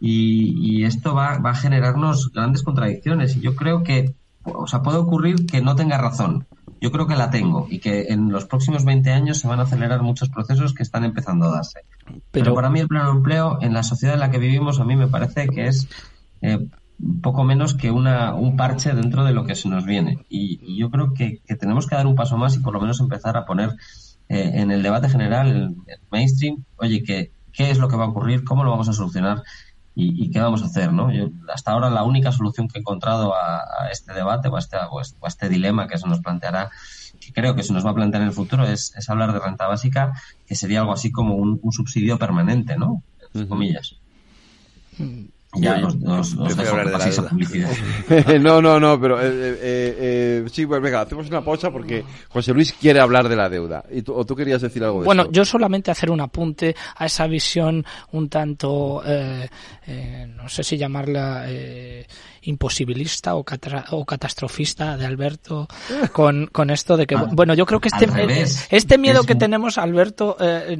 y, esto va, va, a generarnos grandes contradicciones. Y yo creo que, o sea, puede ocurrir que no tenga razón. Yo creo que la tengo y que en los próximos 20 años se van a acelerar muchos procesos que están empezando a darse. Pero, para mí el pleno empleo en la sociedad en la que vivimos a mí me parece que es eh, poco menos que una, un parche dentro de lo que se nos viene. Y, yo creo que, que, tenemos que dar un paso más y por lo menos empezar a poner eh, en el debate general, el, mainstream, oye, ¿qué, ¿qué es lo que va a ocurrir? ¿Cómo lo vamos a solucionar? Y, qué vamos a hacer, ¿no? Yo, hasta ahora la única solución que he encontrado a, este debate o a este, o a este dilema que se nos planteará, que creo que se nos va a plantear en el futuro, es, es hablar de renta básica, que sería algo así como un, un subsidio permanente, ¿no? Entre comillas. Mm. Ya nos, nos, no, no, no, pero eh, eh, eh, sí, pues venga, hacemos una pausa porque José Luis quiere hablar de la deuda. ¿Y tú, ¿O tú querías decir algo de Bueno, yo solamente hacer un apunte a esa visión un tanto, eh, no sé si llamarla eh, imposibilista o, o, catastrofista de Alberto con, con esto de que, ah, bueno, yo creo que este, este miedo que tenemos, Alberto, eh,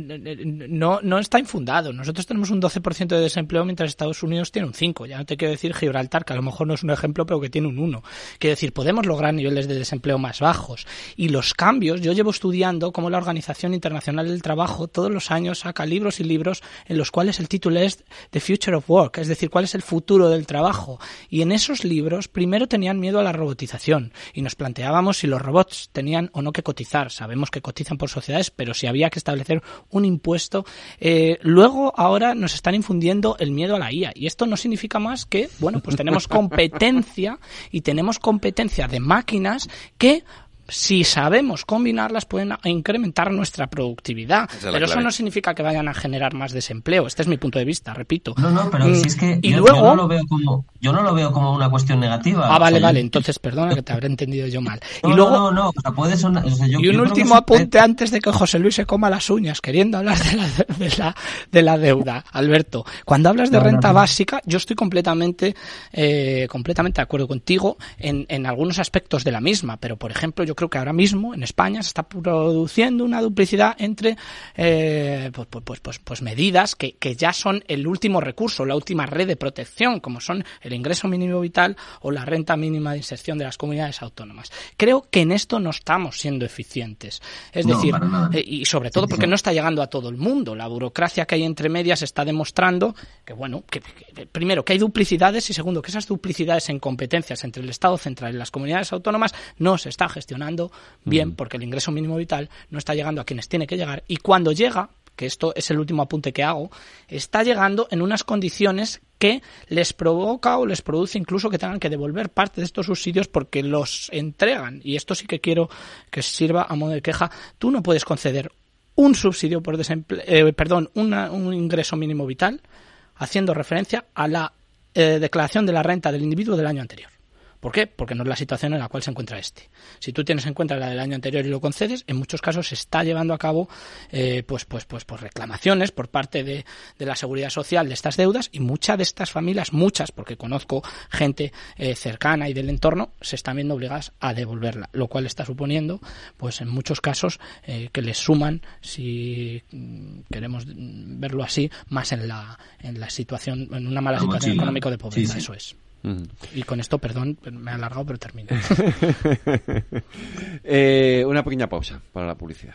no, no está infundado. Nosotros tenemos un 12% de desempleo mientras Estados Unidos tiene un 5. Ya no te quiero decir Gibraltar, que a lo mejor no es un ejemplo, pero que tiene un 1. Quiero decir, podemos lograr niveles de desempleo más bajos. Y los cambios, yo llevo estudiando cómo la Organización Internacional del Trabajo todos los años saca libros y libros en los cuales el título es The Future of Work, es decir, cuál es el futuro del trabajo. Y en esos libros primero tenían miedo a la robotización y nos planteábamos si los robots tenían o no que cotizar. Sabemos que cotizan por sociedades, pero si había que establecer un impuesto. Eh, luego, ahora nos están infundiendo el miedo a la IA y esto no significa más que, bueno, pues tenemos competencia y tenemos competencia de máquinas que si sabemos combinarlas, pueden incrementar nuestra productividad. pero eso no significa que vayan a generar más desempleo. Este es mi punto de vista, repito. No, no, pero si es que y yo, luego... no lo veo como, yo no lo veo como una cuestión negativa. Ah, vale, vale. Entonces, perdona que te habré entendido yo mal. y luego... no, no, o sea, puede sonar, y un último apunte antes de que José Luis se coma las uñas, queriendo hablar de la, de la, de la deuda. Alberto, cuando hablas de renta básica, yo estoy completamente, eh, completamente de acuerdo contigo en, en algunos aspectos de la misma, pero por ejemplo, yo creo que ahora mismo en España se está produciendo una duplicidad entre eh, pues, pues, pues, pues, pues medidas que, que ya son el último recurso, la última red de protección, como son el ingreso mínimo vital o la renta mínima de inserción de las comunidades autónomas. Creo que en esto no estamos siendo eficientes. Es No, decir, eh, y sobre todo porque no está llegando a todo el mundo. La burocracia que hay entre medias está demostrando que, bueno, que, que- primero, que hay duplicidades y segundo, que esas duplicidades en competencias entre el Estado central y las comunidades autónomas no se está gestionando bien porque el ingreso mínimo vital no está llegando a quienes tiene que llegar y cuando llega, que esto es el último apunte que hago, está llegando en unas condiciones que les provoca o les produce incluso que tengan que devolver parte de estos subsidios porque los entregan. Y esto sí que quiero que sirva a modo de queja. Tú no puedes conceder un subsidio por desempleo, eh, perdón, una- un ingreso mínimo vital haciendo referencia a la eh, declaración de la renta del individuo del año anterior. ¿Por qué? Porque no es la situación en la cual se encuentra este. Si tú tienes en cuenta la del año anterior y lo concedes, en muchos casos se está llevando a cabo eh, pues, pues, pues, pues reclamaciones por parte de, de la seguridad social de estas deudas y muchas de estas familias, muchas, porque conozco gente eh, cercana y del entorno, se están viendo obligadas a devolverla, lo cual está suponiendo, pues en muchos casos, eh, que les suman, si queremos verlo así, más en la, en la situación, en una mala La situación económica de pobreza, Sí, sí. eso es. Y con esto, perdón, me he alargado, pero termino. Eh, una pequeña pausa para la publicidad.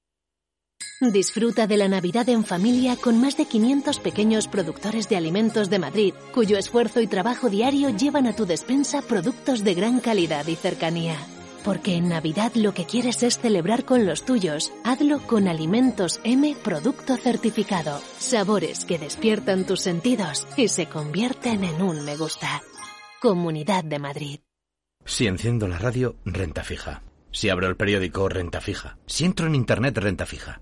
Disfruta de la Navidad en familia con más de 500 pequeños productores de alimentos de Madrid, cuyo esfuerzo y trabajo diario llevan a tu despensa productos de gran calidad y cercanía. Porque en Navidad lo que quieres es celebrar con los tuyos. Hazlo con Alimentos M Producto Certificado. Sabores que despiertan tus sentidos y se convierten en un me gusta. Comunidad de Madrid. Si enciendo la radio, renta fija. Si abro el periódico, renta fija. Si entro en Internet, renta fija.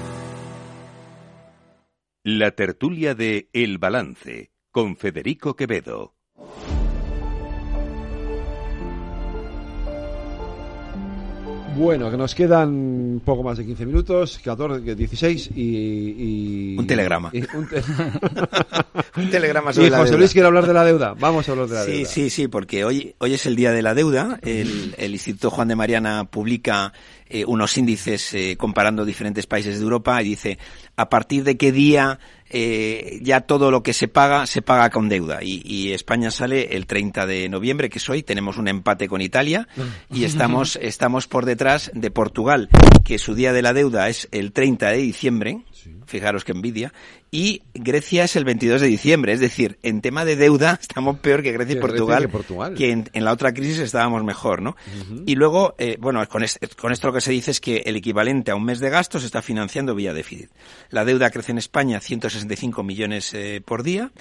La tertulia de El Balance con Federico Quevedo. Bueno, que nos quedan poco más de 15 minutos, 14, 16 y... y un telegrama. y un, te- Un telegrama sobre y la José deuda. Luis quiere hablar de la deuda. Vamos a hablar de la Sí, deuda. sí, sí, porque hoy, hoy es el Día de la Deuda. El, el Instituto Juan de Mariana publica eh, unos índices eh, comparando diferentes países de Europa y dice a partir de qué día eh, ya todo lo que se paga se paga con deuda. Y, y España sale el 30 de noviembre, que es hoy. Tenemos un empate con Italia y estamos, estamos por detrás de Portugal, que su Día de la Deuda es el 30 de diciembre. Fijaros qué envidia. Y Grecia es el 22 de diciembre. Es decir, en tema de deuda estamos peor que Grecia y Grecia Portugal. que Portugal. que en, en la otra crisis estábamos mejor, ¿no? Y luego, eh, bueno, con, con esto lo que se dice es que el equivalente a un mes de gasto se está financiando vía déficit. La deuda crece en España 165 millones eh, por día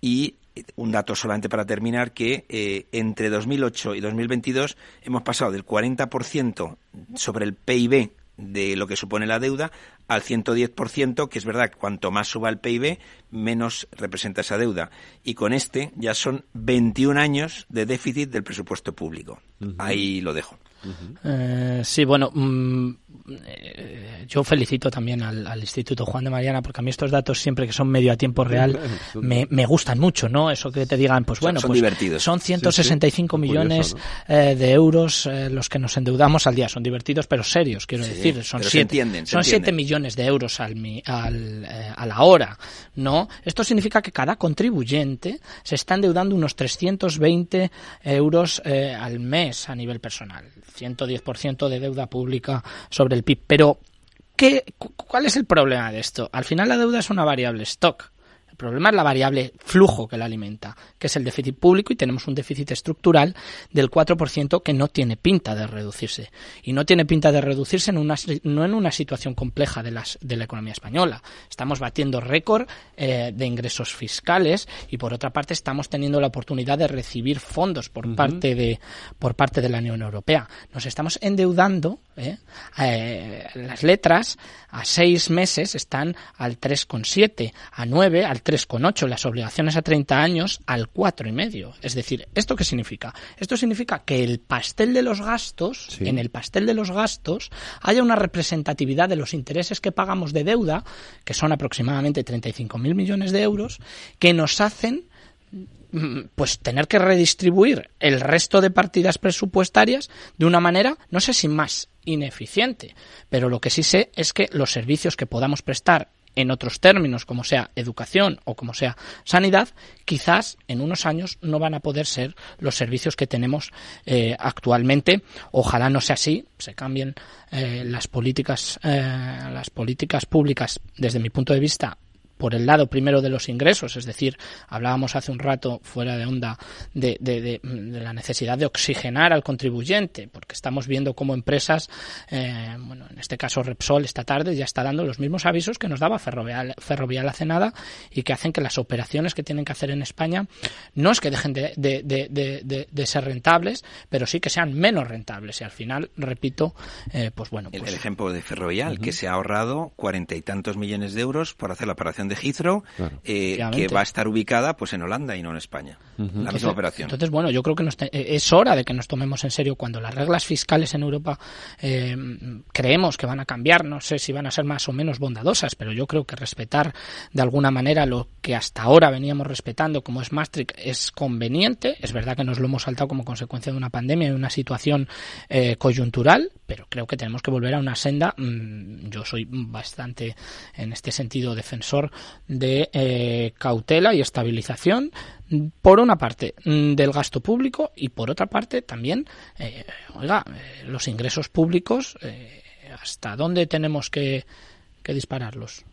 y un dato solamente para terminar que eh, entre 2008 y 2022 hemos pasado del 40% sobre el PIB de lo que supone la deuda al 110%, que es verdad cuanto más suba el PIB, menos representa esa deuda. Y con este ya son 21 años de déficit del presupuesto público. Ahí lo dejo. Eh, sí, bueno, mm, yo felicito también al, al Instituto Juan de Mariana porque a mí estos datos siempre que son medio a tiempo real me, me gustan mucho, ¿no? Eso que te digan, pues bueno, son pues divertidos. son 165 Sí, sí. millones Curioso, eh, de euros eh, los que nos endeudamos al día. Son divertidos, pero serios, quiero Sí, decir. Son pero se siete, entienden, se son siete millones de euros al, al, eh, a la hora, ¿no? Esto significa que cada contribuyente se está endeudando unos 320 euros eh, al mes a nivel personal. 110% de deuda pública sobre el PIB. Pero, ¿qué, cu- ¿cuál es el problema de esto? Al final la deuda es una variable stock. El problema es la variable flujo que la alimenta, que es el déficit público y tenemos un déficit estructural del 4% que no tiene pinta de reducirse. Y no tiene pinta de reducirse en una, no en una situación compleja de, las, de la economía española. Estamos batiendo récord eh, de ingresos fiscales y por otra parte estamos teniendo la oportunidad de recibir fondos por parte de por parte de la Unión Europea. Nos estamos endeudando, ¿eh? Eh, las letras a seis meses están al 3,7, a 9 al 3,8, las obligaciones a 30 años al 4,5. Es decir, ¿esto qué significa? Esto significa que el pastel de los gastos, Sí. en el pastel de los gastos, haya una representatividad de los intereses que pagamos de deuda, que son aproximadamente 35.000 millones de euros, que nos hacen mm, pues tener que redistribuir el resto de partidas presupuestarias de una manera, no sé si más ineficiente, pero lo que sí sé es que los servicios que podamos prestar en otros términos, como sea educación o como sea sanidad, quizás en unos años no van a poder ser los servicios que tenemos eh, actualmente. Ojalá no sea así, se cambien eh, las políticas, eh, las políticas públicas desde mi punto de vista por el lado primero de los ingresos, es decir, hablábamos hace un rato fuera de onda de, de- de- de la necesidad de oxigenar al contribuyente, porque estamos viendo cómo empresas, eh, bueno, en este caso Repsol esta tarde ya está dando los mismos avisos que nos daba Ferrovial, Ferrovial hace nada y que hacen que las operaciones que tienen que hacer en España no es que dejen de, ser rentables, pero sí que sean menos rentables. Y al final, repito, eh, pues bueno, pues el ejemplo de Ferrovial, que se ha ahorrado cuarenta y tantos millones de euros por hacer la operación de Heathrow, eh, que va a estar ubicada pues en Holanda y no en España. La misma Entonces- operación. Entonces, bueno, yo creo que nos te- eh, es hora de que nos tomemos en serio cuando las reglas fiscales en Europa eh, creemos que van a cambiar. No sé si van a ser más o menos bondadosas, pero yo creo que respetar de alguna manera lo que hasta ahora veníamos respetando, como es Maastricht, es conveniente. Es verdad que nos lo hemos saltado como consecuencia de una pandemia y una situación eh, coyuntural, pero creo que tenemos que volver a una senda. mm, yo soy bastante, en este sentido, defensor de eh, cautela y estabilización por una parte mm, del gasto público y por otra parte también, eh, oiga, eh, los ingresos públicos, eh, ¿hasta dónde tenemos que, que dispararlos?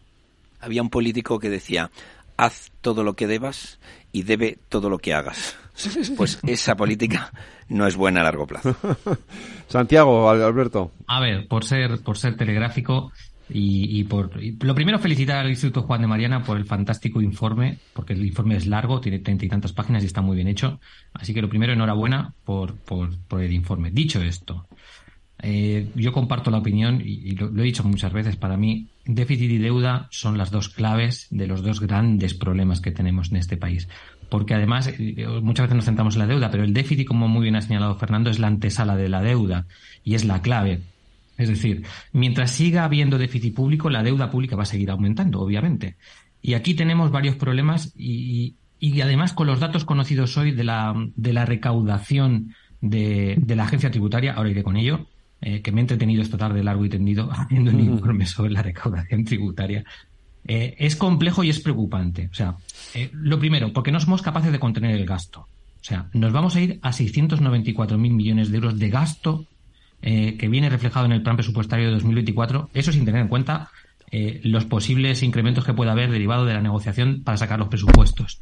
Había un político que decía, haz todo lo que debas y debe todo lo que hagas. Pues esa política no es buena a largo plazo. Santiago, Alberto. A ver, por ser, por ser telegráfico y, por lo primero felicitar al Instituto Juan de Mariana por el fantástico informe, porque el informe es largo, tiene treinta y tantas páginas y está muy bien hecho. Así que lo primero, enhorabuena por, por, el informe. Dicho esto, eh, yo comparto la opinión y, lo, he dicho muchas veces, para mí déficit y deuda son las dos claves de los dos grandes problemas que tenemos en este país. Porque además eh, muchas veces nos centramos en la deuda, pero el déficit, como muy bien ha señalado Fernando, es la antesala de la deuda y es la clave. Es decir, mientras siga habiendo déficit público, la deuda pública va a seguir aumentando, obviamente. Y aquí tenemos varios problemas y, y además con los datos conocidos hoy de la, de la recaudación de, de la agencia tributaria, ahora iré con ello, eh, que me he entretenido esta tarde largo y tendido haciendo un informe sobre la recaudación tributaria, eh, es complejo y es preocupante. O sea, eh, lo primero, porque no somos capaces de contener el gasto. O sea, nos vamos a ir a 694.000 millones de euros de gasto que viene reflejado en el plan presupuestario de 2024, eso sin tener en cuenta los posibles incrementos que pueda haber derivado de la negociación para sacar los presupuestos.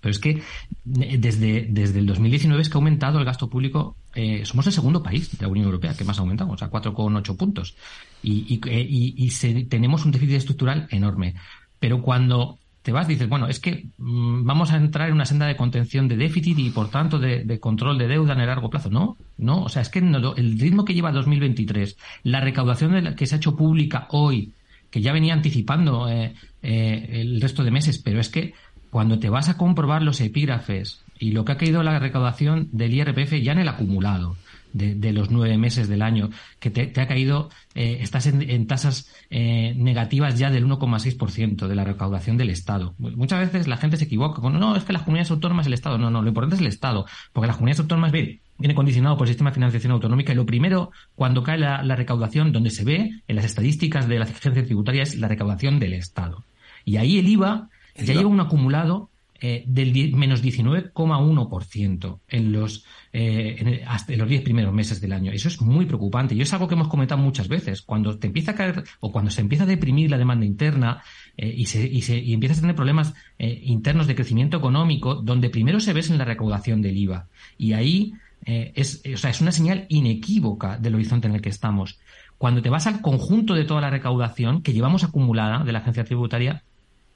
Pero es que eh, desde, desde el 2019 es que ha aumentado el gasto público. Eh, somos el segundo país de la Unión Europea que más ha aumentado, o sea, 4,8 puntos. Y, y, eh, y, tenemos un déficit estructural enorme. Pero cuando te vas, dices, bueno, es que mm, vamos a entrar en una senda de contención de déficit y, por tanto, de, control de deuda en el largo plazo. No, no, o sea, es que el ritmo que lleva 2023, la recaudación de la, que se ha hecho pública hoy, que ya venía anticipando el resto de meses, pero es que cuando te vas a comprobar los epígrafes y lo que ha caído la recaudación del IRPF ya en el acumulado de, los nueve meses del año, que te, ha caído, eh, estás en, tasas eh, negativas ya del 1,6% de la recaudación del Estado. Muchas veces la gente se equivoca con, no, es que las comunidades autónomas el Estado. No, no, lo importante es el Estado, porque las comunidades autónomas viene, viene condicionado por el sistema de financiación autonómica y lo primero, cuando cae la, recaudación, donde se ve en las estadísticas de la agencia tributaria, es la recaudación del Estado. Y ahí el IVA ya lleva un acumulado eh, del menos 19,1% en los eh, hasta los 10 primeros meses del año. Eso es muy preocupante y es algo que hemos comentado muchas veces. Cuando te empieza a caer o cuando se empieza a deprimir la demanda interna eh, y, se, y, se, y empiezas a tener problemas internos de crecimiento económico, donde primero se ves en la recaudación del IVA. Y ahí es, o sea, es una señal inequívoca del horizonte en el que estamos. Cuando te vas al conjunto de toda la recaudación que llevamos acumulada de la agencia tributaria,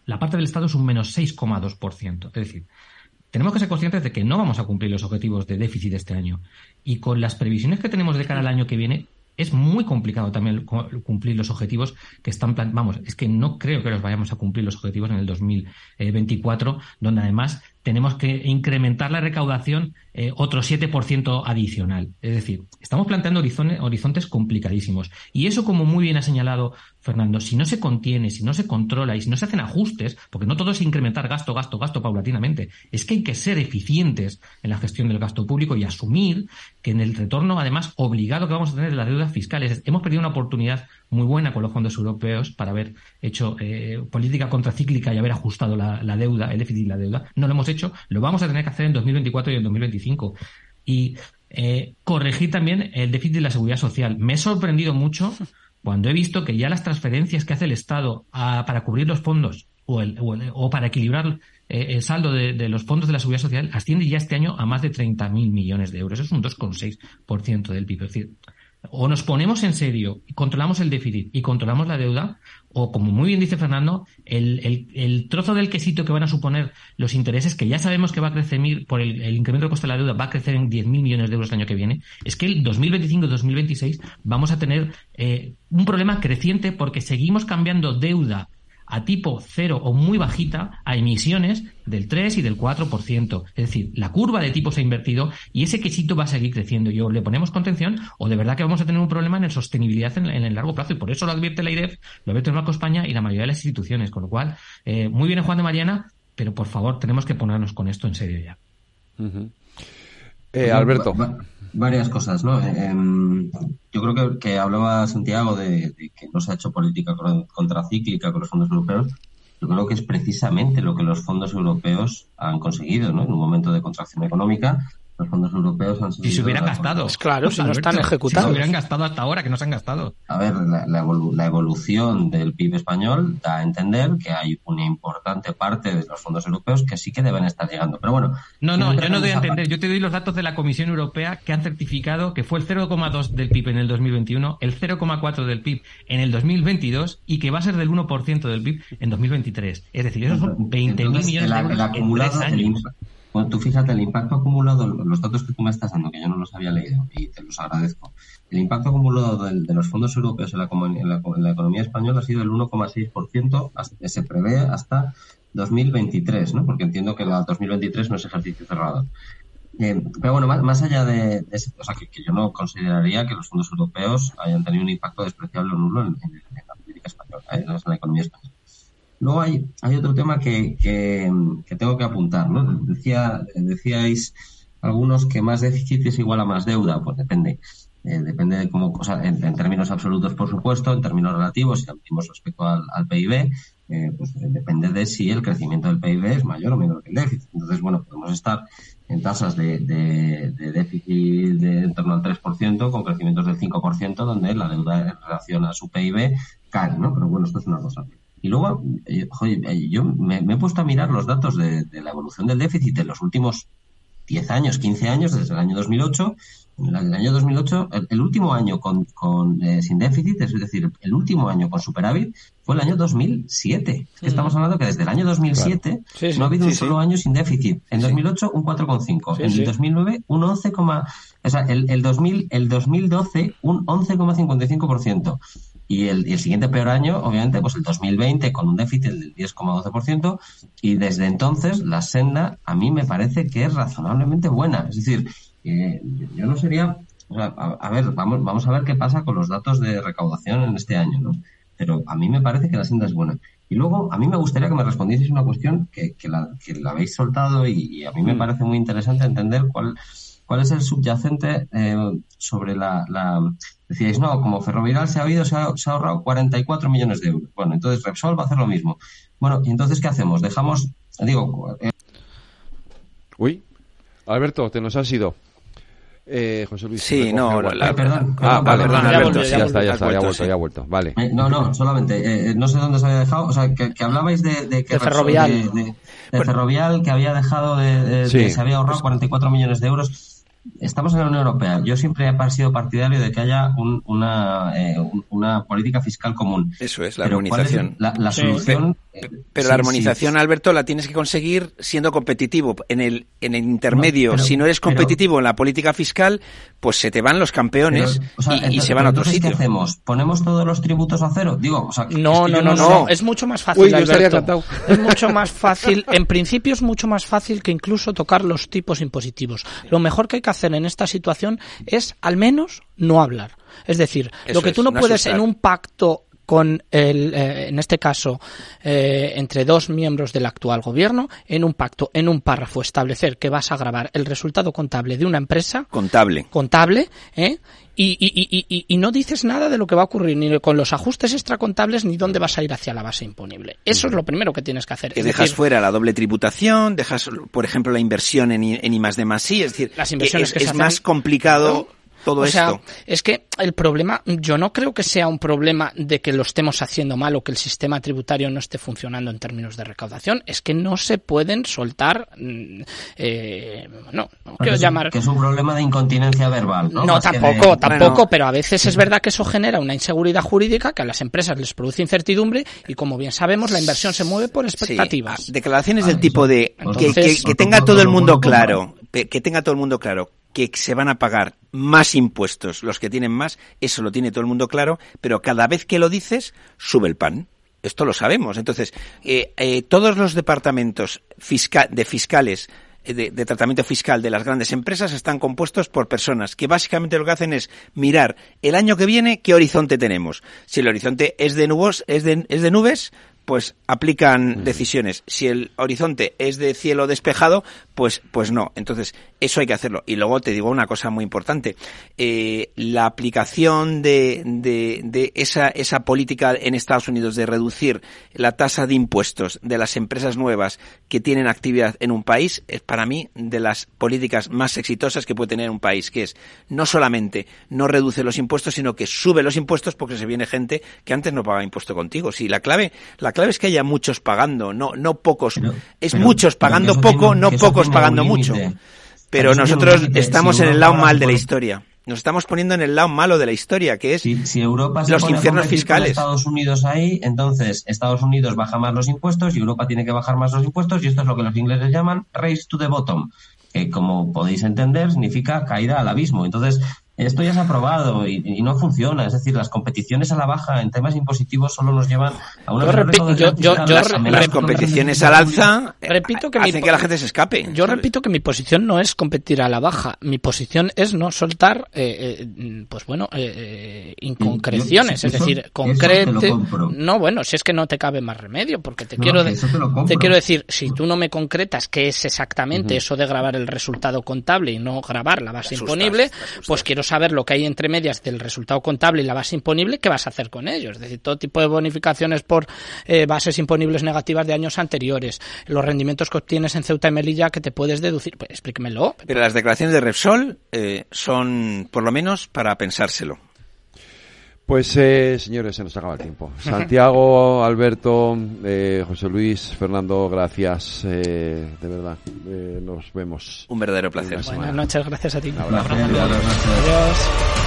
la parte del Estado es un menos 6,2%. Es decir, tenemos que ser conscientes de que no vamos a cumplir los objetivos de déficit este año. Y con las previsiones que tenemos de cara al año que viene, es muy complicado también cumplir los objetivos que están plan vamos es que no creo que los vayamos a cumplir los objetivos en el 2024 donde además tenemos que incrementar la recaudación eh, otro 7% adicional. Es decir, estamos planteando horizontes, complicadísimos. Y eso, como muy bien ha señalado Fernando, si no se contiene, si no se controla y si no se hacen ajustes, porque no todo es incrementar gasto, gasto, gasto paulatinamente, es que hay que ser eficientes en la gestión del gasto público y asumir que en el retorno, además, obligado que vamos a tener de las deudas fiscales, hemos perdido una oportunidad muy buena con los fondos europeos para haber hecho eh, política contracíclica y haber ajustado la, deuda, el déficit y la deuda. No lo hemos hecho, lo vamos a tener que hacer en 2024 y en 2025. Y eh, corregir también el déficit de la seguridad social. Me he sorprendido mucho cuando he visto que ya las transferencias que hace el Estado para cubrir los fondos o, o, para equilibrar eh, el saldo de, los fondos de la seguridad social asciende ya este año a más de 30.000 millones de euros. Es un 2,6% del PIB. Es decir, o nos ponemos en serio y controlamos el déficit y controlamos la deuda, o como muy bien dice Fernando, el, trozo del quesito que van a suponer los intereses, que ya sabemos que va a crecer por el, incremento del coste de la deuda, va a crecer en 10.000 millones de euros el año que viene, es que el 2025-2026 vamos a tener eh, un problema creciente porque seguimos cambiando deuda a tipo cero o muy bajita a emisiones del 3 y del 4%. Es decir, la curva de tipo se ha invertido y ese quesito va a seguir creciendo. Y o le ponemos contención o de verdad que vamos a tener un problema en la sostenibilidad en, el largo plazo. Y por eso lo advierte la IREF, lo advierte el Banco España y la mayoría de las instituciones. Con lo cual, eh, muy bien Juan de Mariana, pero por favor tenemos que ponernos con esto en serio ya. Eh, Alberto varias cosas, ¿no? Em, yo creo que, que hablaba Santiago de, que no se ha hecho política contracíclica con los fondos europeos. Yo creo que es precisamente lo que los fondos europeos han conseguido, ¿no? En un momento de contracción económica, los fondos europeos han Si se hubieran gastado. Claro, si no están ejecutados. Si se hubieran gastado hasta ahora, que no se han gastado. A ver, la, la, la, evolución del PIB español da a entender que hay una importante parte de los fondos europeos que sí que deben estar llegando. Pero bueno. No, no, yo no doy a entender. Yo te doy los datos de la Comisión Europea que han certificado que fue el 0,2 del PIB en el 2021, el 0,4 del PIB en el 2022 y que va a ser del 1% del PIB en 2023. Es decir, esos son 20.000 millones el, de euros el acumulado, en tres años. Bueno, tú fíjate, el impacto acumulado, los datos que tú me estás dando, que yo no los había leído y te los agradezco, el impacto acumulado de, los fondos europeos en la, en, la, en la, economía española ha sido el 1,6%, se prevé hasta 2023, ¿no? Porque entiendo que el 2023 no es ejercicio cerrado. Eh, pero bueno, más, más allá de, de o sea, que, yo no consideraría que los fondos europeos hayan tenido un impacto despreciable o nulo en, la política española, en la economía española. Luego hay, hay otro tema que, que, tengo que apuntar, ¿no? Decía, decíais algunos que más déficit es igual a más deuda, pues depende. Eh, depende de cómo, o sea, en, términos absolutos, por supuesto, en términos relativos, si hablamos respecto al, PIB, eh, pues depende de si el crecimiento del PIB es mayor o menor que el déficit. Entonces, bueno, podemos estar en tasas de déficit de en torno al 3%, con crecimientos del 5%, donde la deuda en relación a su PIB cae, ¿no? Pero bueno, esto es una cosa. Y luego, eh, joder, yo me, me, he puesto a mirar los datos de, de, la evolución del déficit en los últimos 10 años, 15 años, desde el año 2008. En el año 2008, el, el último año con, con eh, sin déficit, es decir, el último año con superávit, fue el año 2007. Es que estamos hablando que desde el año 2007 claro. sí, sí, no ha habido sí, un solo año sin déficit. En 2008, un 4,5. en el 2009, un 11, o sea, el, el, 2000, el 2012, un 11,55%. Y el, y el, siguiente peor año, obviamente, pues el 2020 con un déficit del 10,12%. Y desde entonces la senda a mí me parece que es razonablemente buena. Es decir, eh, yo no sería... O sea, a, a, ver, vamos, vamos a ver qué pasa con los datos de recaudación en este año, ¿no? Pero a mí me parece que la senda es buena. Y luego, a mí me gustaría que me respondieseis una cuestión que, que, la, que la habéis soltado y, y a mí me parece muy interesante entender cuál cuál es el subyacente eh, sobre la, la, Decíais, no, como Ferrovial se ha habido, se ha, se ha, ahorrado 44 millones de euros. Bueno, entonces Repsol va a hacer lo mismo. Bueno, ¿y entonces qué hacemos? Dejamos, digo... Eh... Uy, Alberto, te nos has ido. Eh, José Luis. Sí, no, la, la, perdón. Ah, vale, perdón, ya, Alberto, ya, sí, ya, está, ya está, ya ha vuelto, ya ha vuelto. Vale. Eh, no, no, solamente, eh, no sé dónde se había dejado, o sea, que, que hablabais de, de que de Ferrovial, de, de, de Ferrovial que había dejado de, sí. se había ahorrado 44 millones de euros estamos en la Unión Europea. Yo siempre he sido partidario de que haya un, una, eh, una política fiscal común. Eso es, la pero armonización. Es la, la sí. solución. Pero, pero sí, la armonización, sí. Alberto, la tienes que conseguir siendo competitivo. En el, en el intermedio, no, pero, si no eres competitivo pero, en la política fiscal, pues se te van los campeones o sea, y, entonces, y, se van a otro sitio. ¿Qué hacemos? ¿Ponemos todos los tributos a cero? Digo, o sea, no, es no, no, no, es mucho más fácil. Uy, yo. Es mucho más fácil, en principio es mucho más fácil que incluso tocar los tipos impositivos. Lo mejor que hay que hacer en esta situación es al menos no hablar. Es decir, Eso lo que tú no, no puedes asustar. en un pacto con el, eh, en este caso, eh, entre dos miembros del actual gobierno, en un pacto, en un párrafo, establecer que vas a grabar el resultado contable de una empresa. Contable. Contable, ¿eh? Y, y, y, y, no dices nada de lo que va a ocurrir, ni con los ajustes extracontables, ni dónde vas a ir hacia la base imponible. Eso uh -huh. es lo primero que tienes que hacer. Que es dejas decir, fuera la doble tributación, dejas, por ejemplo, la inversión en, en I más de más sí, es decir, las inversiones que es, que es hacen, más complicado. ¿no? Todo o sea, esto. Es que el problema, yo no creo que sea un problema de que lo estemos haciendo mal o que el sistema tributario no esté funcionando en términos de recaudación, es que no se pueden soltar, eh, no, no quiero es, llamar... Que es un problema de incontinencia verbal, ¿no? No, tampoco, de... tampoco, bueno. pero a veces es verdad que eso genera una inseguridad jurídica que a las empresas les produce incertidumbre y como bien sabemos la inversión se mueve por expectativas. Sí. Declaraciones ah, del tipo de Entonces, que, que, que tenga todo el mundo claro, que tenga todo el mundo claro que se van a pagar más impuestos los que tienen más, eso lo tiene todo el mundo claro, pero cada vez que lo dices, sube el pan. Esto lo sabemos. Entonces, eh, eh, todos los departamentos de fiscales eh, de, de, tratamiento fiscal de las grandes empresas están compuestos por personas que básicamente lo que hacen es mirar el año que viene qué horizonte tenemos. Si el horizonte es de nubes, es de, es de nubes, pues aplican decisiones. Si el horizonte es de cielo despejado, Pues, pues no. Entonces, eso hay que hacerlo. Y luego te digo una cosa muy importante. Eh, la aplicación de, de, de esa, esa política en Estados Unidos de reducir la tasa de impuestos de las empresas nuevas que tienen actividad en un país es para mí de las políticas más exitosas que puede tener un país, que es no solamente no reduce los impuestos, sino que sube los impuestos porque se viene gente que antes no pagaba impuesto contigo. Sí, la clave, la clave es que haya muchos pagando, no, no pocos. es muchos pagando poco, no pocos pagando mucho. Pero nosotros estamos en el lado mal de la historia. Nos estamos poniendo en el lado malo de la historia, que es si, Europa se los pone infiernos fiscales. Estados Unidos ahí, entonces Estados Unidos baja más los impuestos y Europa tiene que bajar más los impuestos y esto es lo que los ingleses llaman race to the bottom, que como podéis entender significa caída al abismo. Entonces, esto ya se ha probado y, y no funciona. Es decir, las competiciones a la baja en temas impositivos solo nos llevan a una Yo mayor repi- yo- yo- yo Las competiciones al alza eh, repito que mi hacen po- que la gente se escape. Yo repito que mi posición no es competir a la baja. Mi posición es no soltar, eh, eh, pues bueno, eh, inconcreciones. Yo- es eso- decir, concrete. No, bueno, si es que no te cabe más remedio, porque te No, quiero de- te quiero decir, si tú no me concretas qué es exactamente eso de grabar el resultado contable y no grabar la base asustas, imponible, pues quiero saber lo que hay entre medias del resultado contable y la base imponible, qué vas a hacer con ellos. Es decir, todo tipo de bonificaciones por eh, bases imponibles negativas de años anteriores, los rendimientos que obtienes en Ceuta y Melilla que te puedes deducir. Pues explíquemelo. Pero las declaraciones de Repsol eh, son, por lo menos, para pensárselo. Pues eh, señores, se nos acaba el tiempo. Santiago, Alberto, eh, José Luis, Fernando, gracias, eh, de verdad. Eh, nos vemos. Un verdadero placer. Buenas noches, gracias a ti. Un abrazo. Adiós.